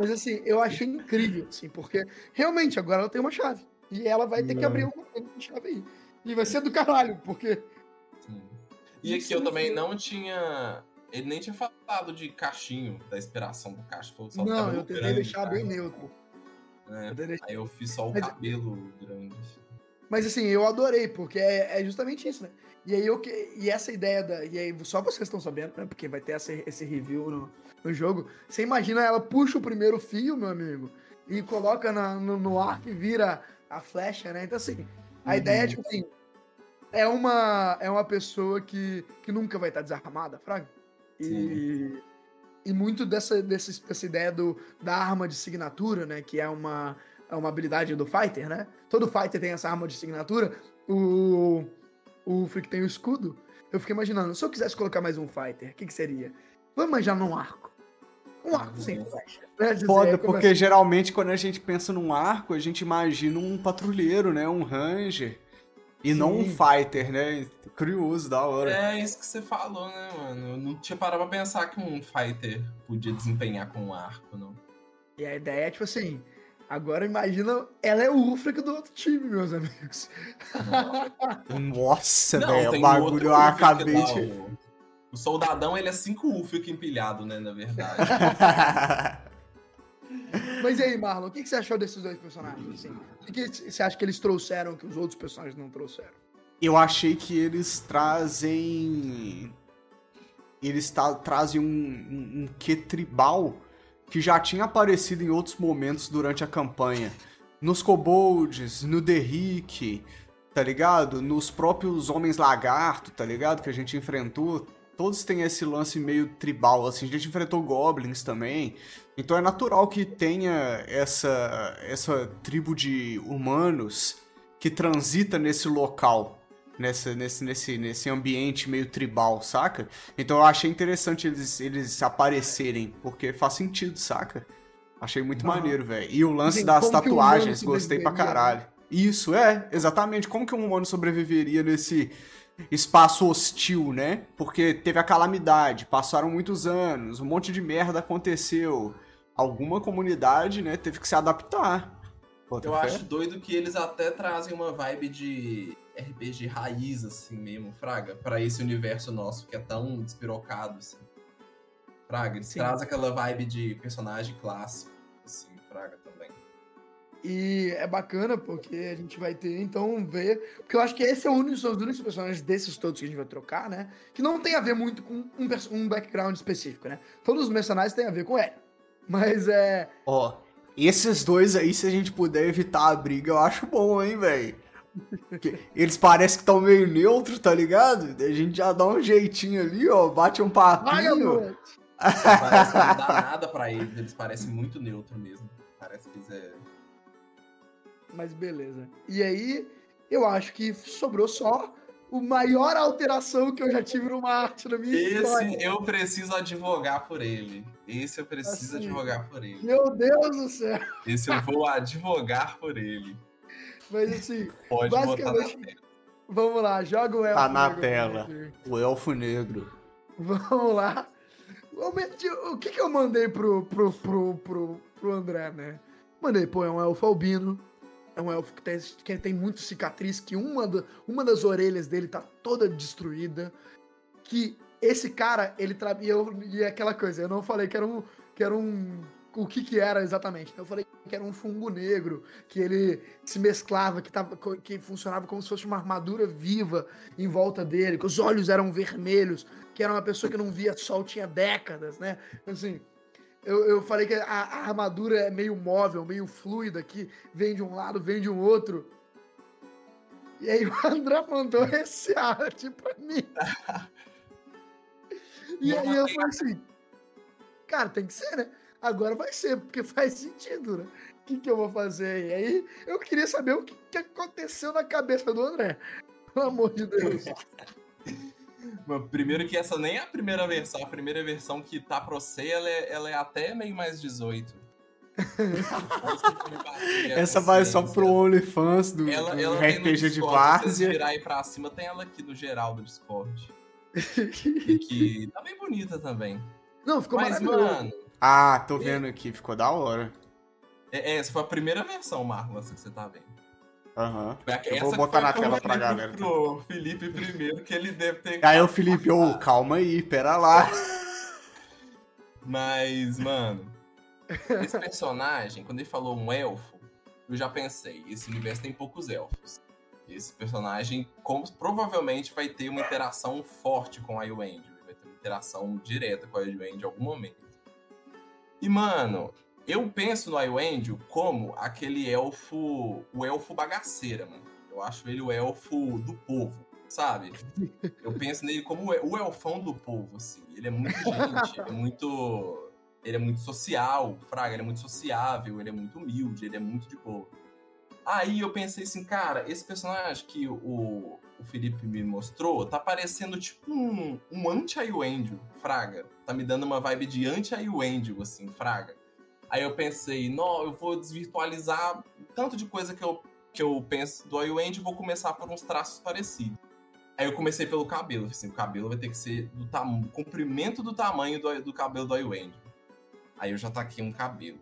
Mas assim, eu achei incrível, assim, porque realmente agora ela tem uma chave. E ela vai ter que Não. abrir alguma coisa com chave aí. E vai ser do caralho, porque. Sim. E aqui eu também não tinha. Ele nem tinha falado de cachinho, da inspiração do cacho. Só não, eu tentei grande, deixar tá? bem neutro. Eu É, tentei deixar- Aí eu fiz só o Mas- cabelo grande. Mas assim, eu adorei, porque é, é justamente isso, né? E aí eu que. E essa ideia da. E aí, só vocês estão sabendo, né? Porque vai ter essa, esse review no, no jogo. Você imagina ela puxa o primeiro fio, meu amigo, e coloca na- no, no arco e vira a flecha, né? Então, assim, a Uhum. ideia é, tipo assim. É uma, é uma pessoa que, que nunca vai estar desarmada, Fraga. E, e muito dessa, dessa, dessa ideia do, da arma de signatura, né? Que é uma, é uma habilidade do fighter, né? Todo fighter tem essa arma de signatura. O, o Freak tem o escudo. Eu fiquei imaginando, se eu quisesse colocar mais um fighter, o que, que seria? Vamos manjar num arco. Um arco sem flecha. né? Dizer, Foda, porque assim? geralmente quando a gente pensa num arco, a gente imagina um patrulheiro, né? Um ranger. E não um Sim. fighter, né? Curioso, da hora. É isso que você falou, né, mano? Eu não tinha parado pra pensar que um fighter podia desempenhar com um arco, não. E a ideia é, tipo assim, agora imagina, ela é o Ufric do outro time, meus amigos. Nossa, velho, o bagulho outro eu que acabei de. O, o soldadão, ele é cinco UF empilhado, né, na verdade. Mas e aí, Marlon, o que, que você achou desses dois personagens? Assim? O que, que você acha que eles trouxeram que os outros personagens não trouxeram? eu achei que eles trazem. Eles trazem um, um, um quê tribal que já tinha aparecido em outros momentos durante a campanha. Nos kobolds, no Derrick, tá ligado? Nos próprios Homens Lagarto, tá ligado? Que a gente enfrentou. Todos têm esse lance meio tribal, assim. A gente enfrentou goblins também. Então é natural que tenha essa, essa tribo de humanos que transita nesse local, nessa, nesse, nesse, nesse ambiente meio tribal, saca? Então eu achei interessante eles, eles aparecerem, porque faz sentido, saca? Achei muito maneiro, velho. E o lance das tatuagens, gostei pra caralho. Isso, é, exatamente. Como que um humano sobreviveria nesse espaço hostil, né? Porque teve a calamidade, passaram muitos anos, um monte de merda aconteceu. Alguma comunidade, né, teve que se adaptar. Eu fé. acho doido que eles até trazem uma vibe de RPG raiz, assim mesmo, Fraga, pra esse universo nosso que é tão despirocado, assim. Fraga, eles Sim. trazem aquela vibe de personagem clássico, assim, Fraga também. E é bacana porque a gente vai ter, então, ver. Porque eu acho que esse é o único, são os únicos personagens desses todos que a gente vai trocar, né? Que não tem a ver muito com um, um background específico, né? Todos os mercenários têm a ver com ele. Mas é. Ó, esses dois aí, se a gente puder evitar a briga, eu acho bom, hein, velho. Eles parecem que estão meio neutros, tá ligado? A gente já dá um jeitinho ali, ó, bate um Vai, papinho. amor! Parece que não dá nada pra eles, eles parecem muito neutro mesmo. Parece que eles é. Mas beleza. E aí, eu acho que sobrou só o maior alteração que eu já tive numa arte na minha história. Esse eu preciso advogar por ele. Esse eu preciso Assim. advogar por ele. Meu Deus do céu! Esse eu vou advogar por ele. Mas assim, Pode Basicamente- vamos lá, joga o elfo. Tá na negro tela. O elfo negro. Vamos lá. O que que eu mandei pro, pro, pro, pro, pro André, né? Mandei, pô, é um elfo albino. É um elfo que tem, que tem muito cicatriz, que uma, da- uma das orelhas dele tá toda destruída. Que esse cara, ele trabalha. E, eu- e aquela coisa, eu não falei que era um. Que era um o que que era exatamente. Eu falei que era um fungo negro, que ele se mesclava, que, tava, que funcionava como se fosse uma armadura viva em volta dele, que os olhos eram vermelhos, que era uma pessoa que não via sol tinha décadas, né? Assim, eu, eu falei que a, a armadura é meio móvel, meio fluida, que vem de um lado, vem de um outro. E aí o André mandou esse arte pra mim. E aí eu falei assim, cara, tem que ser, né? Agora vai ser, porque faz sentido, né? O que, que eu vou fazer? E aí eu queria saber o que, que aconteceu na cabeça do André. Pelo amor de Deus. Primeiro que essa nem é a primeira versão. A primeira versão que tá pra você, ela é, ela é até meio mais 18. Essa vai só pro OnlyFans do, Ela, do ela RPG de Discord, Se virar aí pra cima, tem ela aqui no geral do Discord. E que tá bem bonita também. Não, ficou Mas, maravilhoso. mano, Ah, tô vendo aqui, ficou da hora. é- é, essa foi a primeira versão, Marcos, essa que você tá vendo. Aham. Essa Eu vou botar na tela pra galera. Pro Felipe primeiro, que ele deve ter. Aí o Felipe, ô, calma aí, pera lá. Mas, mano, esse personagem, quando ele falou um elfo, eu já pensei, esse universo tem poucos elfos. Esse personagem como, provavelmente vai ter uma interação forte com a Elwend. Vai ter uma interação direta com a Elwend em algum momento. E, mano, eu penso no Elwend como aquele elfo, o elfo bagaceira, mano. Eu acho ele o elfo do povo, sabe? Eu penso nele como o el- o elfão do povo, assim. Ele é muito gente, ele é muito. Ele é muito social, Fraga, ele é muito sociável, ele é muito humilde, ele é muito de boa. Aí eu pensei assim, cara, esse personagem que o, o Felipe me mostrou tá parecendo tipo um, um anti-Ayoendio, Fraga. Tá me dando uma vibe de anti-Ayoendio, assim, Fraga. Aí eu pensei, não, eu vou desvirtualizar tanto de coisa que eu, que eu penso do Ayoendio e vou começar por uns traços parecidos. Aí eu comecei pelo cabelo, assim, o cabelo vai ter que ser do tamanho, comprimento do tamanho do, do cabelo do Ayoendio. Aí eu já taquei um cabelo.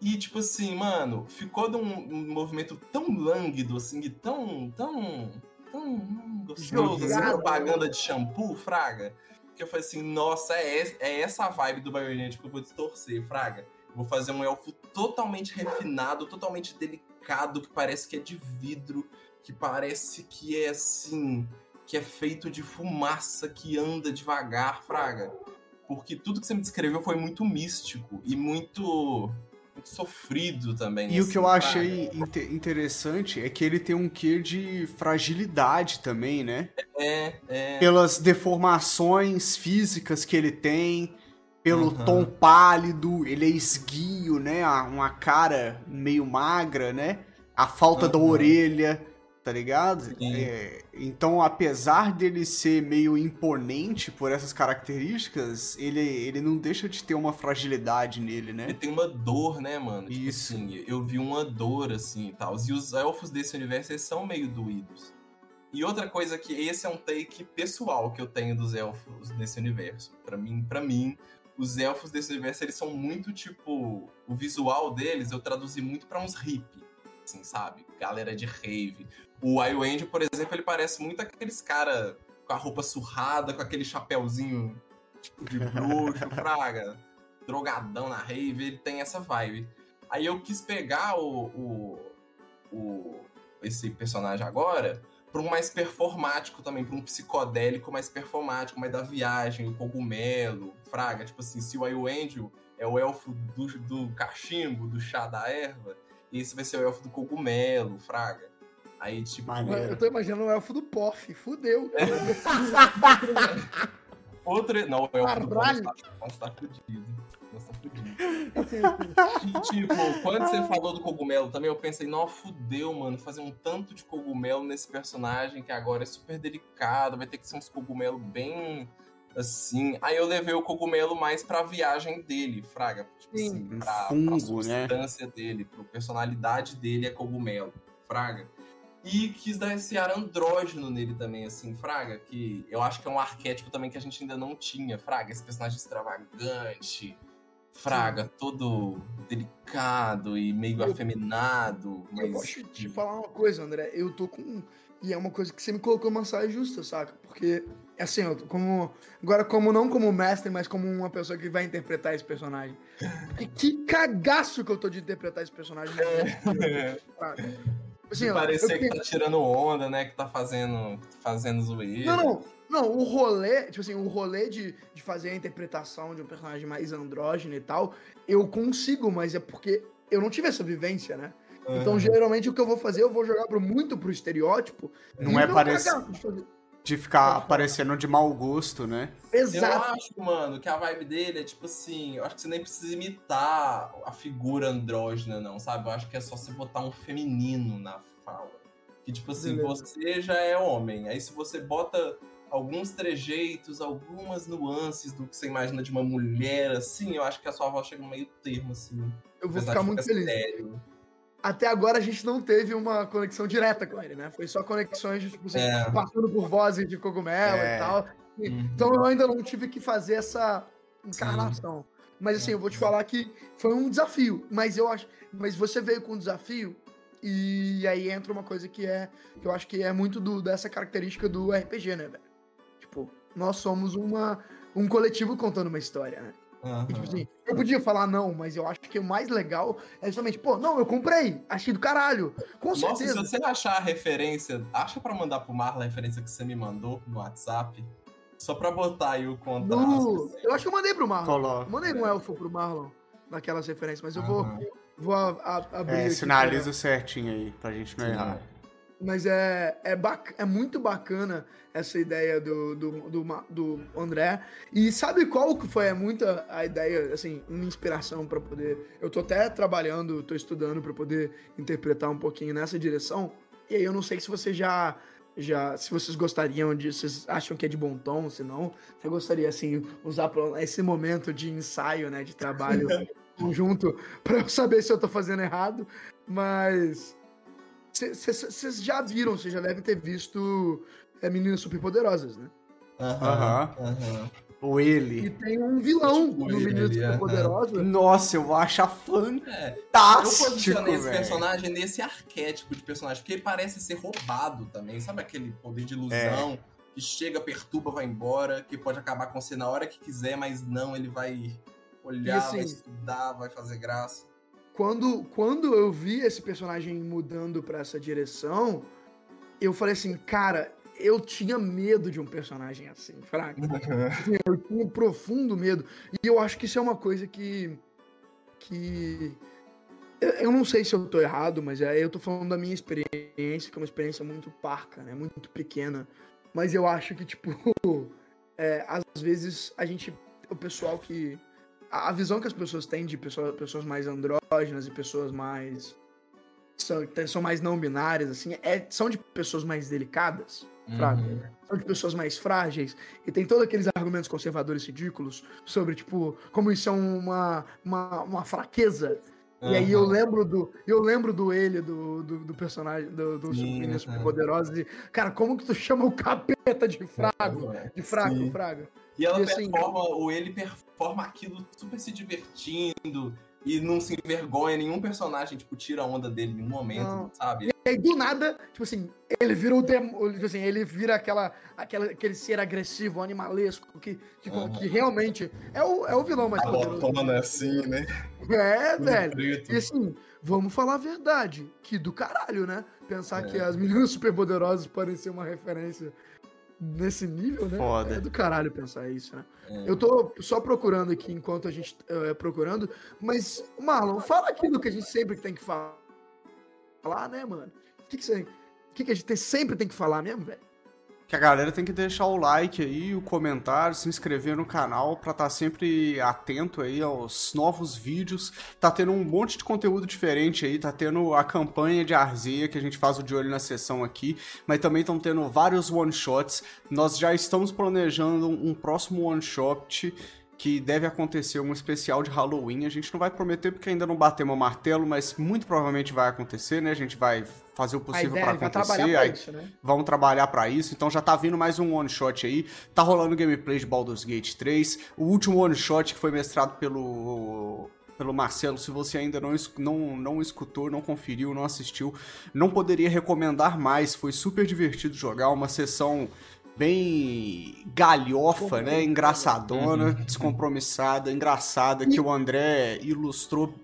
E, tipo assim, mano, ficou de um, movimento tão lânguido, assim, e tão, tão, tão hum, gostoso, assim, propaganda de shampoo, fraga. Que eu falei assim, nossa, é, é essa vibe do Bayonetta que eu vou distorcer, fraga. Vou fazer um elfo totalmente refinado, totalmente delicado, que parece que é de vidro, que parece que é, assim, que é feito de fumaça, que anda devagar, fraga. Porque tudo que você me descreveu foi muito místico e muito, muito sofrido também. E o assim, que eu fraga. achei inte- interessante é que ele tem um quê de fragilidade também, né? É, é. Pelas deformações físicas que ele tem, pelo Uhum. tom pálido, ele é esguio, né? Uma cara meio magra, né? A falta da Uhum. orelha, tá ligado? É, então, apesar dele ser meio imponente por essas características, ele, ele não deixa de ter uma fragilidade nele, né? Ele tem uma dor, né, mano? Tipo Isso. assim, eu vi uma dor, assim, e tal. E os elfos desse universo, eles são meio doídos. E outra coisa que esse é um take pessoal que eu tenho dos elfos nesse universo. Pra mim, para mim, os elfos desse universo, eles são muito, tipo... O visual deles, eu traduzi muito pra uns hippie. assim, sabe? Galera de rave. O Iwend, por exemplo, ele parece muito aqueles cara com a roupa surrada, com aquele chapéuzinho tipo de bruxo, fraga, drogadão na rave, ele tem essa vibe. Aí eu quis pegar o, o, o esse personagem agora para um mais performático também, para um psicodélico mais performático, mais da viagem, o cogumelo, fraga. Tipo assim, se o Angel é o elfo do, do cachimbo, do chá da erva, esse vai ser o elfo do cogumelo, fraga. Aí, tipo. Maneiro. Eu tô imaginando o elfo do Poff, fudeu. Outro. Não, o elfo do Poff tá, tá fudido. Nossa, fudido. e, tipo, quando você falou do cogumelo também, eu pensei, não, fudeu, mano, fazer um tanto de cogumelo nesse personagem que agora é super delicado, vai ter que ser uns cogumelos bem assim. Aí eu levei o cogumelo mais pra viagem dele, Fraga. Tipo Sim. assim, pra, Fungo, pra né? substância dele, pra personalidade dele é cogumelo, Fraga. E quis dar esse ar andrógeno nele também, assim, Fraga, que eu acho que é um arquétipo também que a gente ainda não tinha, Fraga, esse personagem extravagante, Fraga, Sim. todo delicado e meio eu, afeminado. Mas... Eu de te falar uma coisa, André. Eu tô com. E é uma coisa que você me colocou uma saia justa, saca? Porque, assim, eu tô como. Agora, como não como mestre, mas como uma pessoa que vai interpretar esse personagem. Porque que cagaço que eu tô de interpretar esse personagem. É. Assim, ó, parecer eu... que tá tirando onda, né? Que tá fazendo, fazendo zoeira. Não, não. Não, o rolê, tipo assim, o rolê de, de fazer a interpretação de um personagem mais andrógeno e tal, eu consigo, mas é porque eu não tive essa vivência, né? Uhum. Então, geralmente, o que eu vou fazer, eu vou jogar pro, muito pro estereótipo. Não é parecer. De, de ficar aparecendo de mau gosto, né? Exato. Eu acho, mano, que a vibe dele é tipo assim, eu acho que você nem precisa imitar a figura andrógena, não, sabe? Eu acho que é só você botar um feminino na fala. Que, tipo assim, Beleza. você já é homem. Aí se você bota alguns trejeitos, algumas nuances do que você imagina de uma mulher, assim, eu acho que a sua voz chega no meio termo, assim. Eu vou ficar muito feliz. Sério. Até agora a gente não teve uma conexão direta com ele, né? Foi só conexões, tipo, assim, é. passando por vozes de cogumelo é. e tal. Uhum. Então eu ainda não tive que fazer essa encarnação. Sim. Mas assim, eu vou te falar que foi um desafio. Mas eu acho. Mas você veio com um desafio e aí entra uma coisa que é. que eu acho que é muito do, dessa característica do RPG, né, velho? Tipo, nós somos uma, um coletivo contando uma história, né? Uhum. Tipo assim, eu podia falar não, mas eu acho que o mais legal é justamente, pô, não, eu comprei, achei do caralho. Com Nossa, certeza. se você achar a referência, acha para mandar pro Marlon a referência que você me mandou no WhatsApp. Só pra botar aí o contraste. No... Assim. Eu acho que eu mandei pro Marlon. Coloca. Mandei um elfo pro Marlon naquelas referências, mas eu uhum. vou, vou a, a, abrir. É, sinaliza certinho aí, pra gente errar. Mas é, é, bac... é muito bacana essa ideia do, do, do, do, André. E sabe qual que foi muita a ideia, assim, uma inspiração para poder. Eu tô até trabalhando, tô estudando para poder interpretar um pouquinho nessa direção. E aí eu não sei se você já. Já, se vocês gostariam disso, vocês acham que é de bom tom, se não, eu gostaria, assim, usar esse momento de ensaio, né, de trabalho conjunto, para eu saber se eu tô fazendo errado, mas vocês já viram, vocês já devem ter visto é, Meninas Superpoderosas, né? Aham. Uhum. Uhum. O ele. E tem um vilão tipo no Meninas Superpoderosas. Uhum. Nossa, eu acho fantástico, é, Eu posicionei esse personagem nesse arquétipo de personagem, porque ele parece ser roubado também. Sabe aquele poder de ilusão? É. Que chega, perturba, vai embora, que pode acabar com você na hora que quiser, mas não, ele vai olhar, assim, vai estudar, vai fazer graça quando, quando eu vi esse personagem mudando para essa direção, eu falei assim, cara, eu tinha medo de um personagem assim, fraco. Eu tinha um profundo medo. E eu acho que isso é uma coisa que. que. Eu não sei se eu tô errado, mas é, eu tô falando da minha experiência, que é uma experiência muito parca, né? Muito pequena. Mas eu acho que, tipo, é, às vezes a gente. O pessoal que a visão que as pessoas têm de pessoas, pessoas mais andrógenas e pessoas mais. São, são mais não binárias, assim, é, são de pessoas mais delicadas, uhum. São de pessoas mais frágeis. E tem todos aqueles argumentos conservadores ridículos sobre, tipo, como isso é uma, uma, uma fraqueza. Uhum. E aí eu lembro do. Eu lembro do ele, do, do, do personagem, do, do Meninas uhum. Superpoderosos. E, cara, como que tu chama o capeta de fraco? De fraco, Sim. fraga? E ela e, assim, performa, ou ele performa aquilo super se divertindo, e não se envergonha, nenhum personagem, tipo, tira a onda dele em nenhum momento, Não. sabe? E aí, do nada, tipo assim, ele vira o demo, tipo assim, ele vira aquela, aquela, aquele ser agressivo, animalesco, que, que, Aham. que realmente é o, é o vilão mais A poderoso. botona assim, né? É, Tudo velho. preto. E assim, vamos falar a verdade, que do caralho, né? Pensar É. que as meninas superpoderosas podem ser uma referência nesse nível, né? Foda. É do caralho pensar isso, né? É. Eu tô só procurando aqui enquanto a gente é procurando, mas, Marlon, fala aquilo que a gente sempre tem que falar, né, mano? O que, que, você, o que, que a gente sempre tem que falar mesmo, velho? Que a galera tem que deixar o like aí, o comentário, se inscrever no canal pra estar sempre atento aí aos novos vídeos. Tá tendo um monte de conteúdo diferente aí, tá tendo a campanha de Arzeia que a gente faz o de olho na sessão aqui, mas também estão tendo vários one shots. Nós já estamos planejando um próximo one shot que deve acontecer um especial de Halloween. A gente não vai prometer porque ainda não batemos o martelo, mas muito provavelmente vai acontecer, né? A gente vai fazer o possível vai acontecer. aí- isso, né? Vamos trabalhar pra isso, então já tá vindo mais um one shot aí. Tá rolando gameplay de Baldur's Gate 3. O último one shot que foi mestrado pelo pelo Marcelo, se você ainda não, não, não escutou, não conferiu, não assistiu, não poderia recomendar mais. Foi super divertido jogar, uma sessão bem galhofa, né? Engraçadona, Uhum. descompromissada, engraçada, que o André ilustrou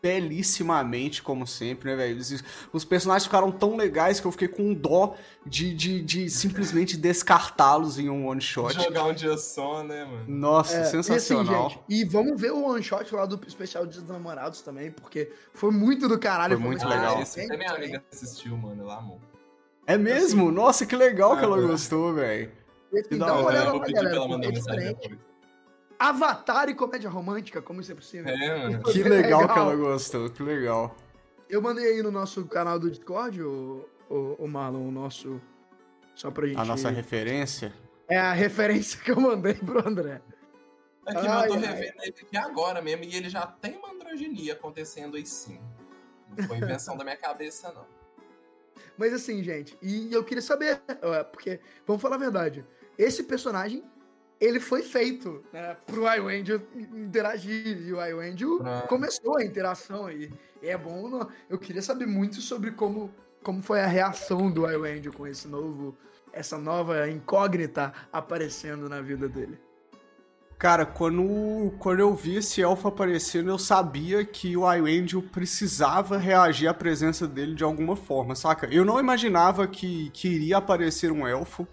belíssimamente, como sempre, né, velho? Os- Os personagens ficaram tão legais que eu fiquei com dó de, de, de simplesmente descartá-los em um one shot. Jogar um dia só, né, mano? Nossa, É, sensacional. E, assim, gente, e vamos ver o one shot lá do especial dos namorados também, porque foi muito do caralho. Foi muito uma legal. Ah, esse, até minha diferente. amiga assistiu, mano. Ela amou. É mesmo? Nossa, que legal que ela gostou, velho. Assim, Que da dá uma hora. olhada eu vou lá, pedir pra galera, ela mandar porque é. Avatar e comédia romântica, como isso é possível. É, mano. Que Foi legal, legal. que ela gostou, que legal. Eu mandei aí no nosso canal do Discord, o, o, o Marlon, o nosso. Só pra gente. A nossa referência. É a referência que eu mandei pro André. Ai, eu tô ai. revendo ele aqui agora mesmo e ele já tem uma androginia acontecendo aí sim. Não foi invenção da minha cabeça, não. Mas assim, gente, e eu queria saber, porque, vamos falar a verdade, esse personagem, ele foi feito né, pro iWangel interagir, e o iWangel Ah. começou a interação aí. E é bom, no- eu queria saber muito sobre como, como foi a reação do iWangel com esse novo, essa nova incógnita aparecendo na vida dele. Cara, quando, quando eu vi esse elfo aparecendo, eu sabia que o iWangel precisava reagir à presença dele de alguma forma, saca? Eu não imaginava que, que iria aparecer um elfo,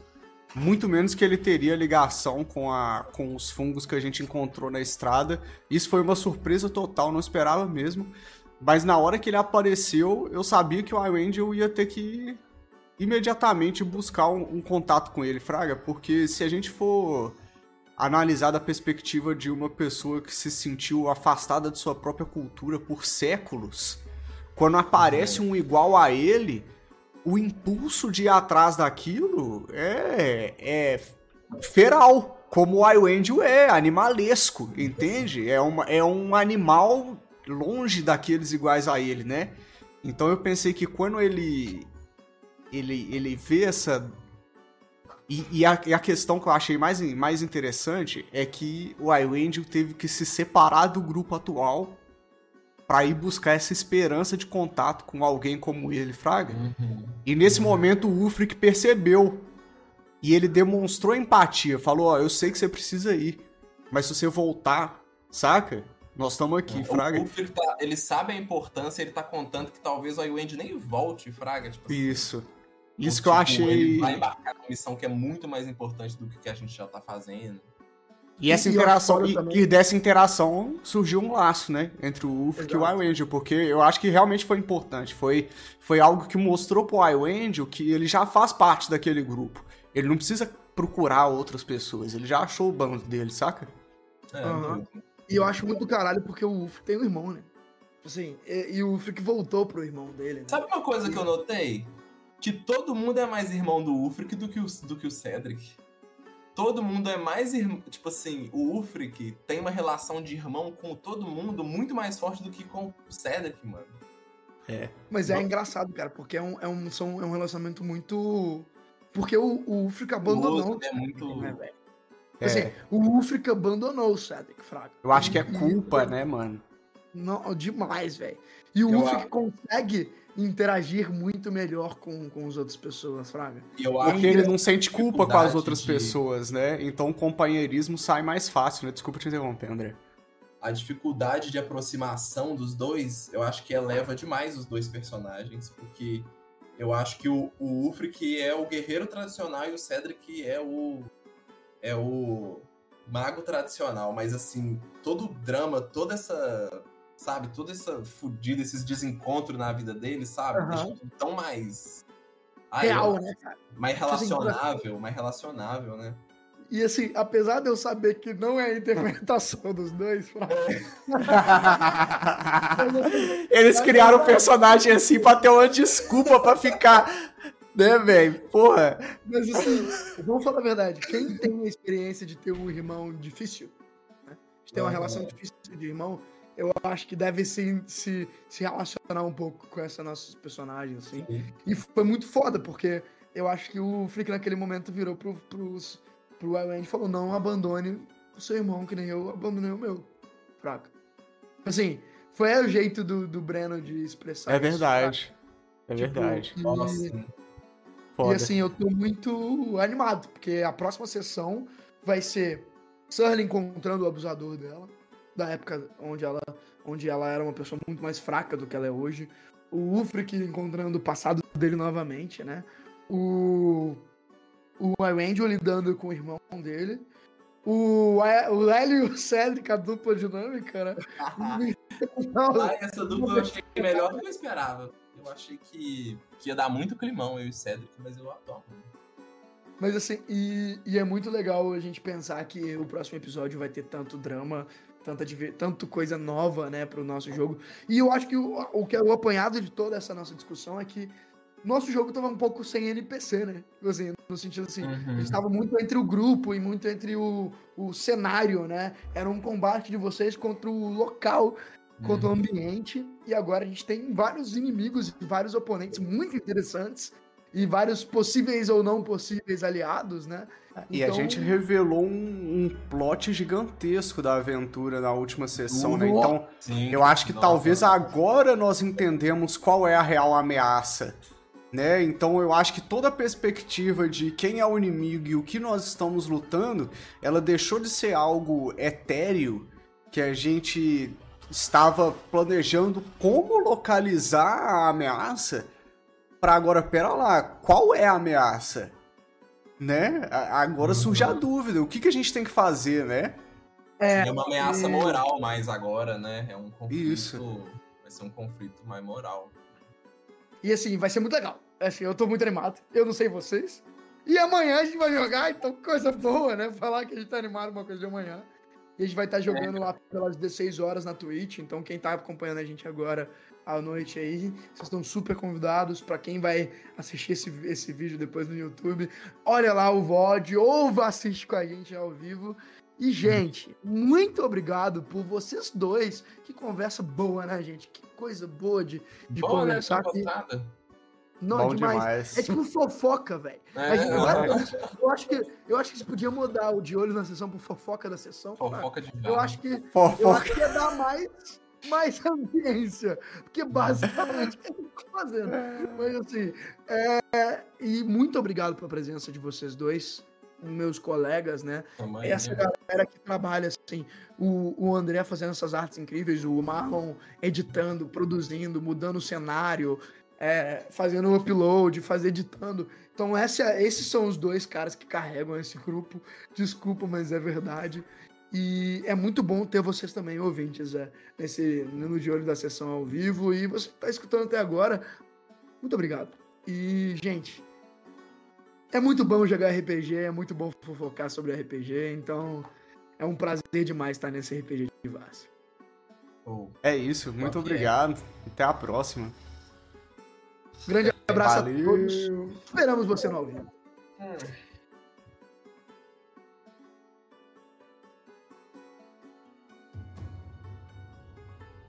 muito menos que ele teria ligação com, a, com os fungos que a gente encontrou na estrada. Isso foi uma surpresa total, não esperava mesmo. Mas na hora que ele apareceu, eu sabia que o iWangel ia ter que imediatamente buscar um, um contato com ele, Fraga, porque se a gente for analisar da perspectiva de uma pessoa que se sentiu afastada de sua própria cultura por séculos, quando aparece um igual a ele, o impulso de ir atrás daquilo é, é feral, como o Iwangel é, animalesco, entende? É, uma, é um animal longe daqueles iguais a ele, né? Então eu pensei que quando ele ele, ele vê essa e, e a, e a questão que eu achei mais, mais interessante é que o Iwangel teve que se separar do grupo atual pra ir buscar essa esperança de contato com alguém como ele, Fraga. E nesse momento o Ulfric percebeu. E ele demonstrou empatia. Falou, ó, eu sei que você precisa ir. Mas se você voltar, saca? Nós estamos aqui, Fraga. O Ulfric tá, ele sabe a importância, ele tá contando que talvez o Iwend nem volte, Fraga. Tipo, assim, Isso. Tipo, que eu Ele achei. vai embarcar numa missão que é muito mais importante do que, que a gente já tá fazendo. E essa E- e interação, e, também- e dessa interação surgiu um laço, né? Entre o Ulfric e o Exato. Iwangel, porque eu acho que realmente foi importante. Foi, foi algo que mostrou pro Iwangel que ele já faz parte daquele grupo. Ele não precisa procurar outras pessoas, ele já achou o bando dele, saca? É, doido. E eu acho muito do caralho porque o Ulfric tem um irmão, né? Assim, e, e o Ulfric voltou pro irmão dele, né? Sabe uma coisa que eu notei? Que todo mundo é mais irmão do Ulfric do que o, do que o Cedric. Todo mundo é mais irmão. Tipo assim, o Ulfric tem uma relação de irmão com todo mundo muito mais forte do que com o Cedric, mano. Mas é engraçado, cara, porque é um, é um, são, é um relacionamento muito. Porque o, o Ulfric abandonou. Outro é muito- né, velho? É, Assim, o Ulfric abandonou o Cedric, Fraga. eu acho que é culpa, né, mano? Não, demais, velho. E o acho- consegue interagir muito melhor com, com as outras pessoas, Fraga. E eu acho Porque ele não sente culpa com as outras de- pessoas, né? Então o companheirismo sai mais fácil, né? Desculpa te interromper, André. a dificuldade de aproximação dos dois, eu acho que eleva demais os dois personagens, porque eu acho que o, o Ufric é o guerreiro tradicional e o Cedric é o é o mago tradicional, mas assim, todo o drama, toda essa, sabe, toda essa fudida, esses desencontros na vida dele, sabe, Aham. deixa tudo tão mais Ai, Real, eu- né, cara? mais Tipo assim, relacionável, mais relacionável, né? E assim, apesar de eu saber que não é a interpretação dos dois, Fraga, Eles criaram um personagem assim pra ter uma desculpa pra ficar. Né, velho? Porra. mas assim, vamos falar a verdade. Quem tem a experiência de ter um irmão difícil, né? De ter uma relação difícil de irmão, eu acho que deve se, se, se relacionar um pouco com essa nossos personagens, assim. E foi muito foda, porque eu acho que o Flick naquele momento virou pro, pros, pro Wild e falou: não abandone o seu irmão, que nem eu abandonei o meu. Fraca. Assim, foi o jeito do, do Breno de expressar É isso, verdade. É Tipo, verdade. e- Nossa, sim. Foda. E assim, eu tô muito animado, porque a próxima sessão vai ser Surly encontrando o abusador dela, da época onde ela, onde ela era uma pessoa muito mais fraca do que ela é hoje. O Ufric encontrando o passado dele novamente, né? O, o Angel lidando com o irmão dele. O, o Hélio e o Cedric, a dupla dinâmica, né? Ah, essa dupla eu achei melhor do que eu esperava. Eu achei que, que ia dar muito climão eu e o Cedric, mas eu adoro. Mas assim, e, e é muito legal a gente pensar que o próximo episódio vai ter tanto drama, tanta, tanto coisa nova, né, pro nosso jogo. E eu acho que o, o que é o apanhado de toda essa nossa discussão é que nosso jogo tava um pouco sem NPC, né? Assim, no sentido assim, Uhum. a gente tava muito entre o grupo e muito entre o, o cenário, né? Era um combate de vocês contra o local, contra o Uhum. ambiente. E agora a gente tem vários inimigos e vários oponentes muito interessantes. E vários possíveis ou não possíveis aliados, né? E a Então- gente revelou um, um plot gigantesco da aventura na última sessão, né? Nossa. Então, Sim, eu acho que nossa. talvez agora nós entendemos qual é a real ameaça, né? Então, eu acho que toda a perspectiva de quem é o inimigo e o que nós estamos lutando, ela deixou de ser algo etéreo que a gente estava planejando como localizar a ameaça para agora, pera lá, qual é a ameaça? Né? A- Agora surge a dúvida, o que, que a gente tem que fazer, né? É, É uma ameaça e- moral mais agora, né? É um conflito. Isso. Vai ser um conflito mais moral. E assim, vai ser muito legal. Assim, eu tô muito animado. Eu não sei vocês. E amanhã a gente vai jogar, então coisa boa, né? Falar que a gente tá animado uma coisa de amanhã. E a gente vai estar jogando lá pelas 16 horas na Twitch. Então, quem tá acompanhando a gente agora à noite aí, vocês estão super convidados. Pra quem vai assistir esse, esse vídeo depois no YouTube, olha lá o VOD ou vá assistir com a gente ao vivo. E, gente, muito obrigado por vocês dois. Que conversa boa, né, gente? Que coisa boa de, de Boa, né? conversar Tá botada. Não, Bom demais. demais. É tipo fofoca, velho. É, é, Eu acho que eu acho que você podia mudar o de olho na sessão por fofoca da sessão. cara. fofoca de Eu acho que eu Fofoca. acho que ia dar mais mais ambiência, porque basicamente é o que eu tô fazendo. Mas assim, é, e muito obrigado pela presença de vocês dois, meus colegas, né? Tamanho, Essa né? galera que trabalha assim, o, o André fazendo essas artes incríveis, o Marlon editando, produzindo, mudando o cenário, é, fazendo o upload, fazer editando. Então essa, esses são os dois caras que carregam esse grupo. Desculpa, mas é verdade. E é muito bom ter vocês também, ouvintes, é, nesse, no De Olho da Sessão ao vivo. E você que tá escutando até agora, muito obrigado. E, gente, é muito bom jogar RPG, é muito bom fofocar sobre RPG, então é um prazer demais estar nesse RPG de Várzea. Pô, É isso, muito obrigado. Até a próxima. Grande abraço Valeu. a todos. Esperamos você no ao vivo. hum.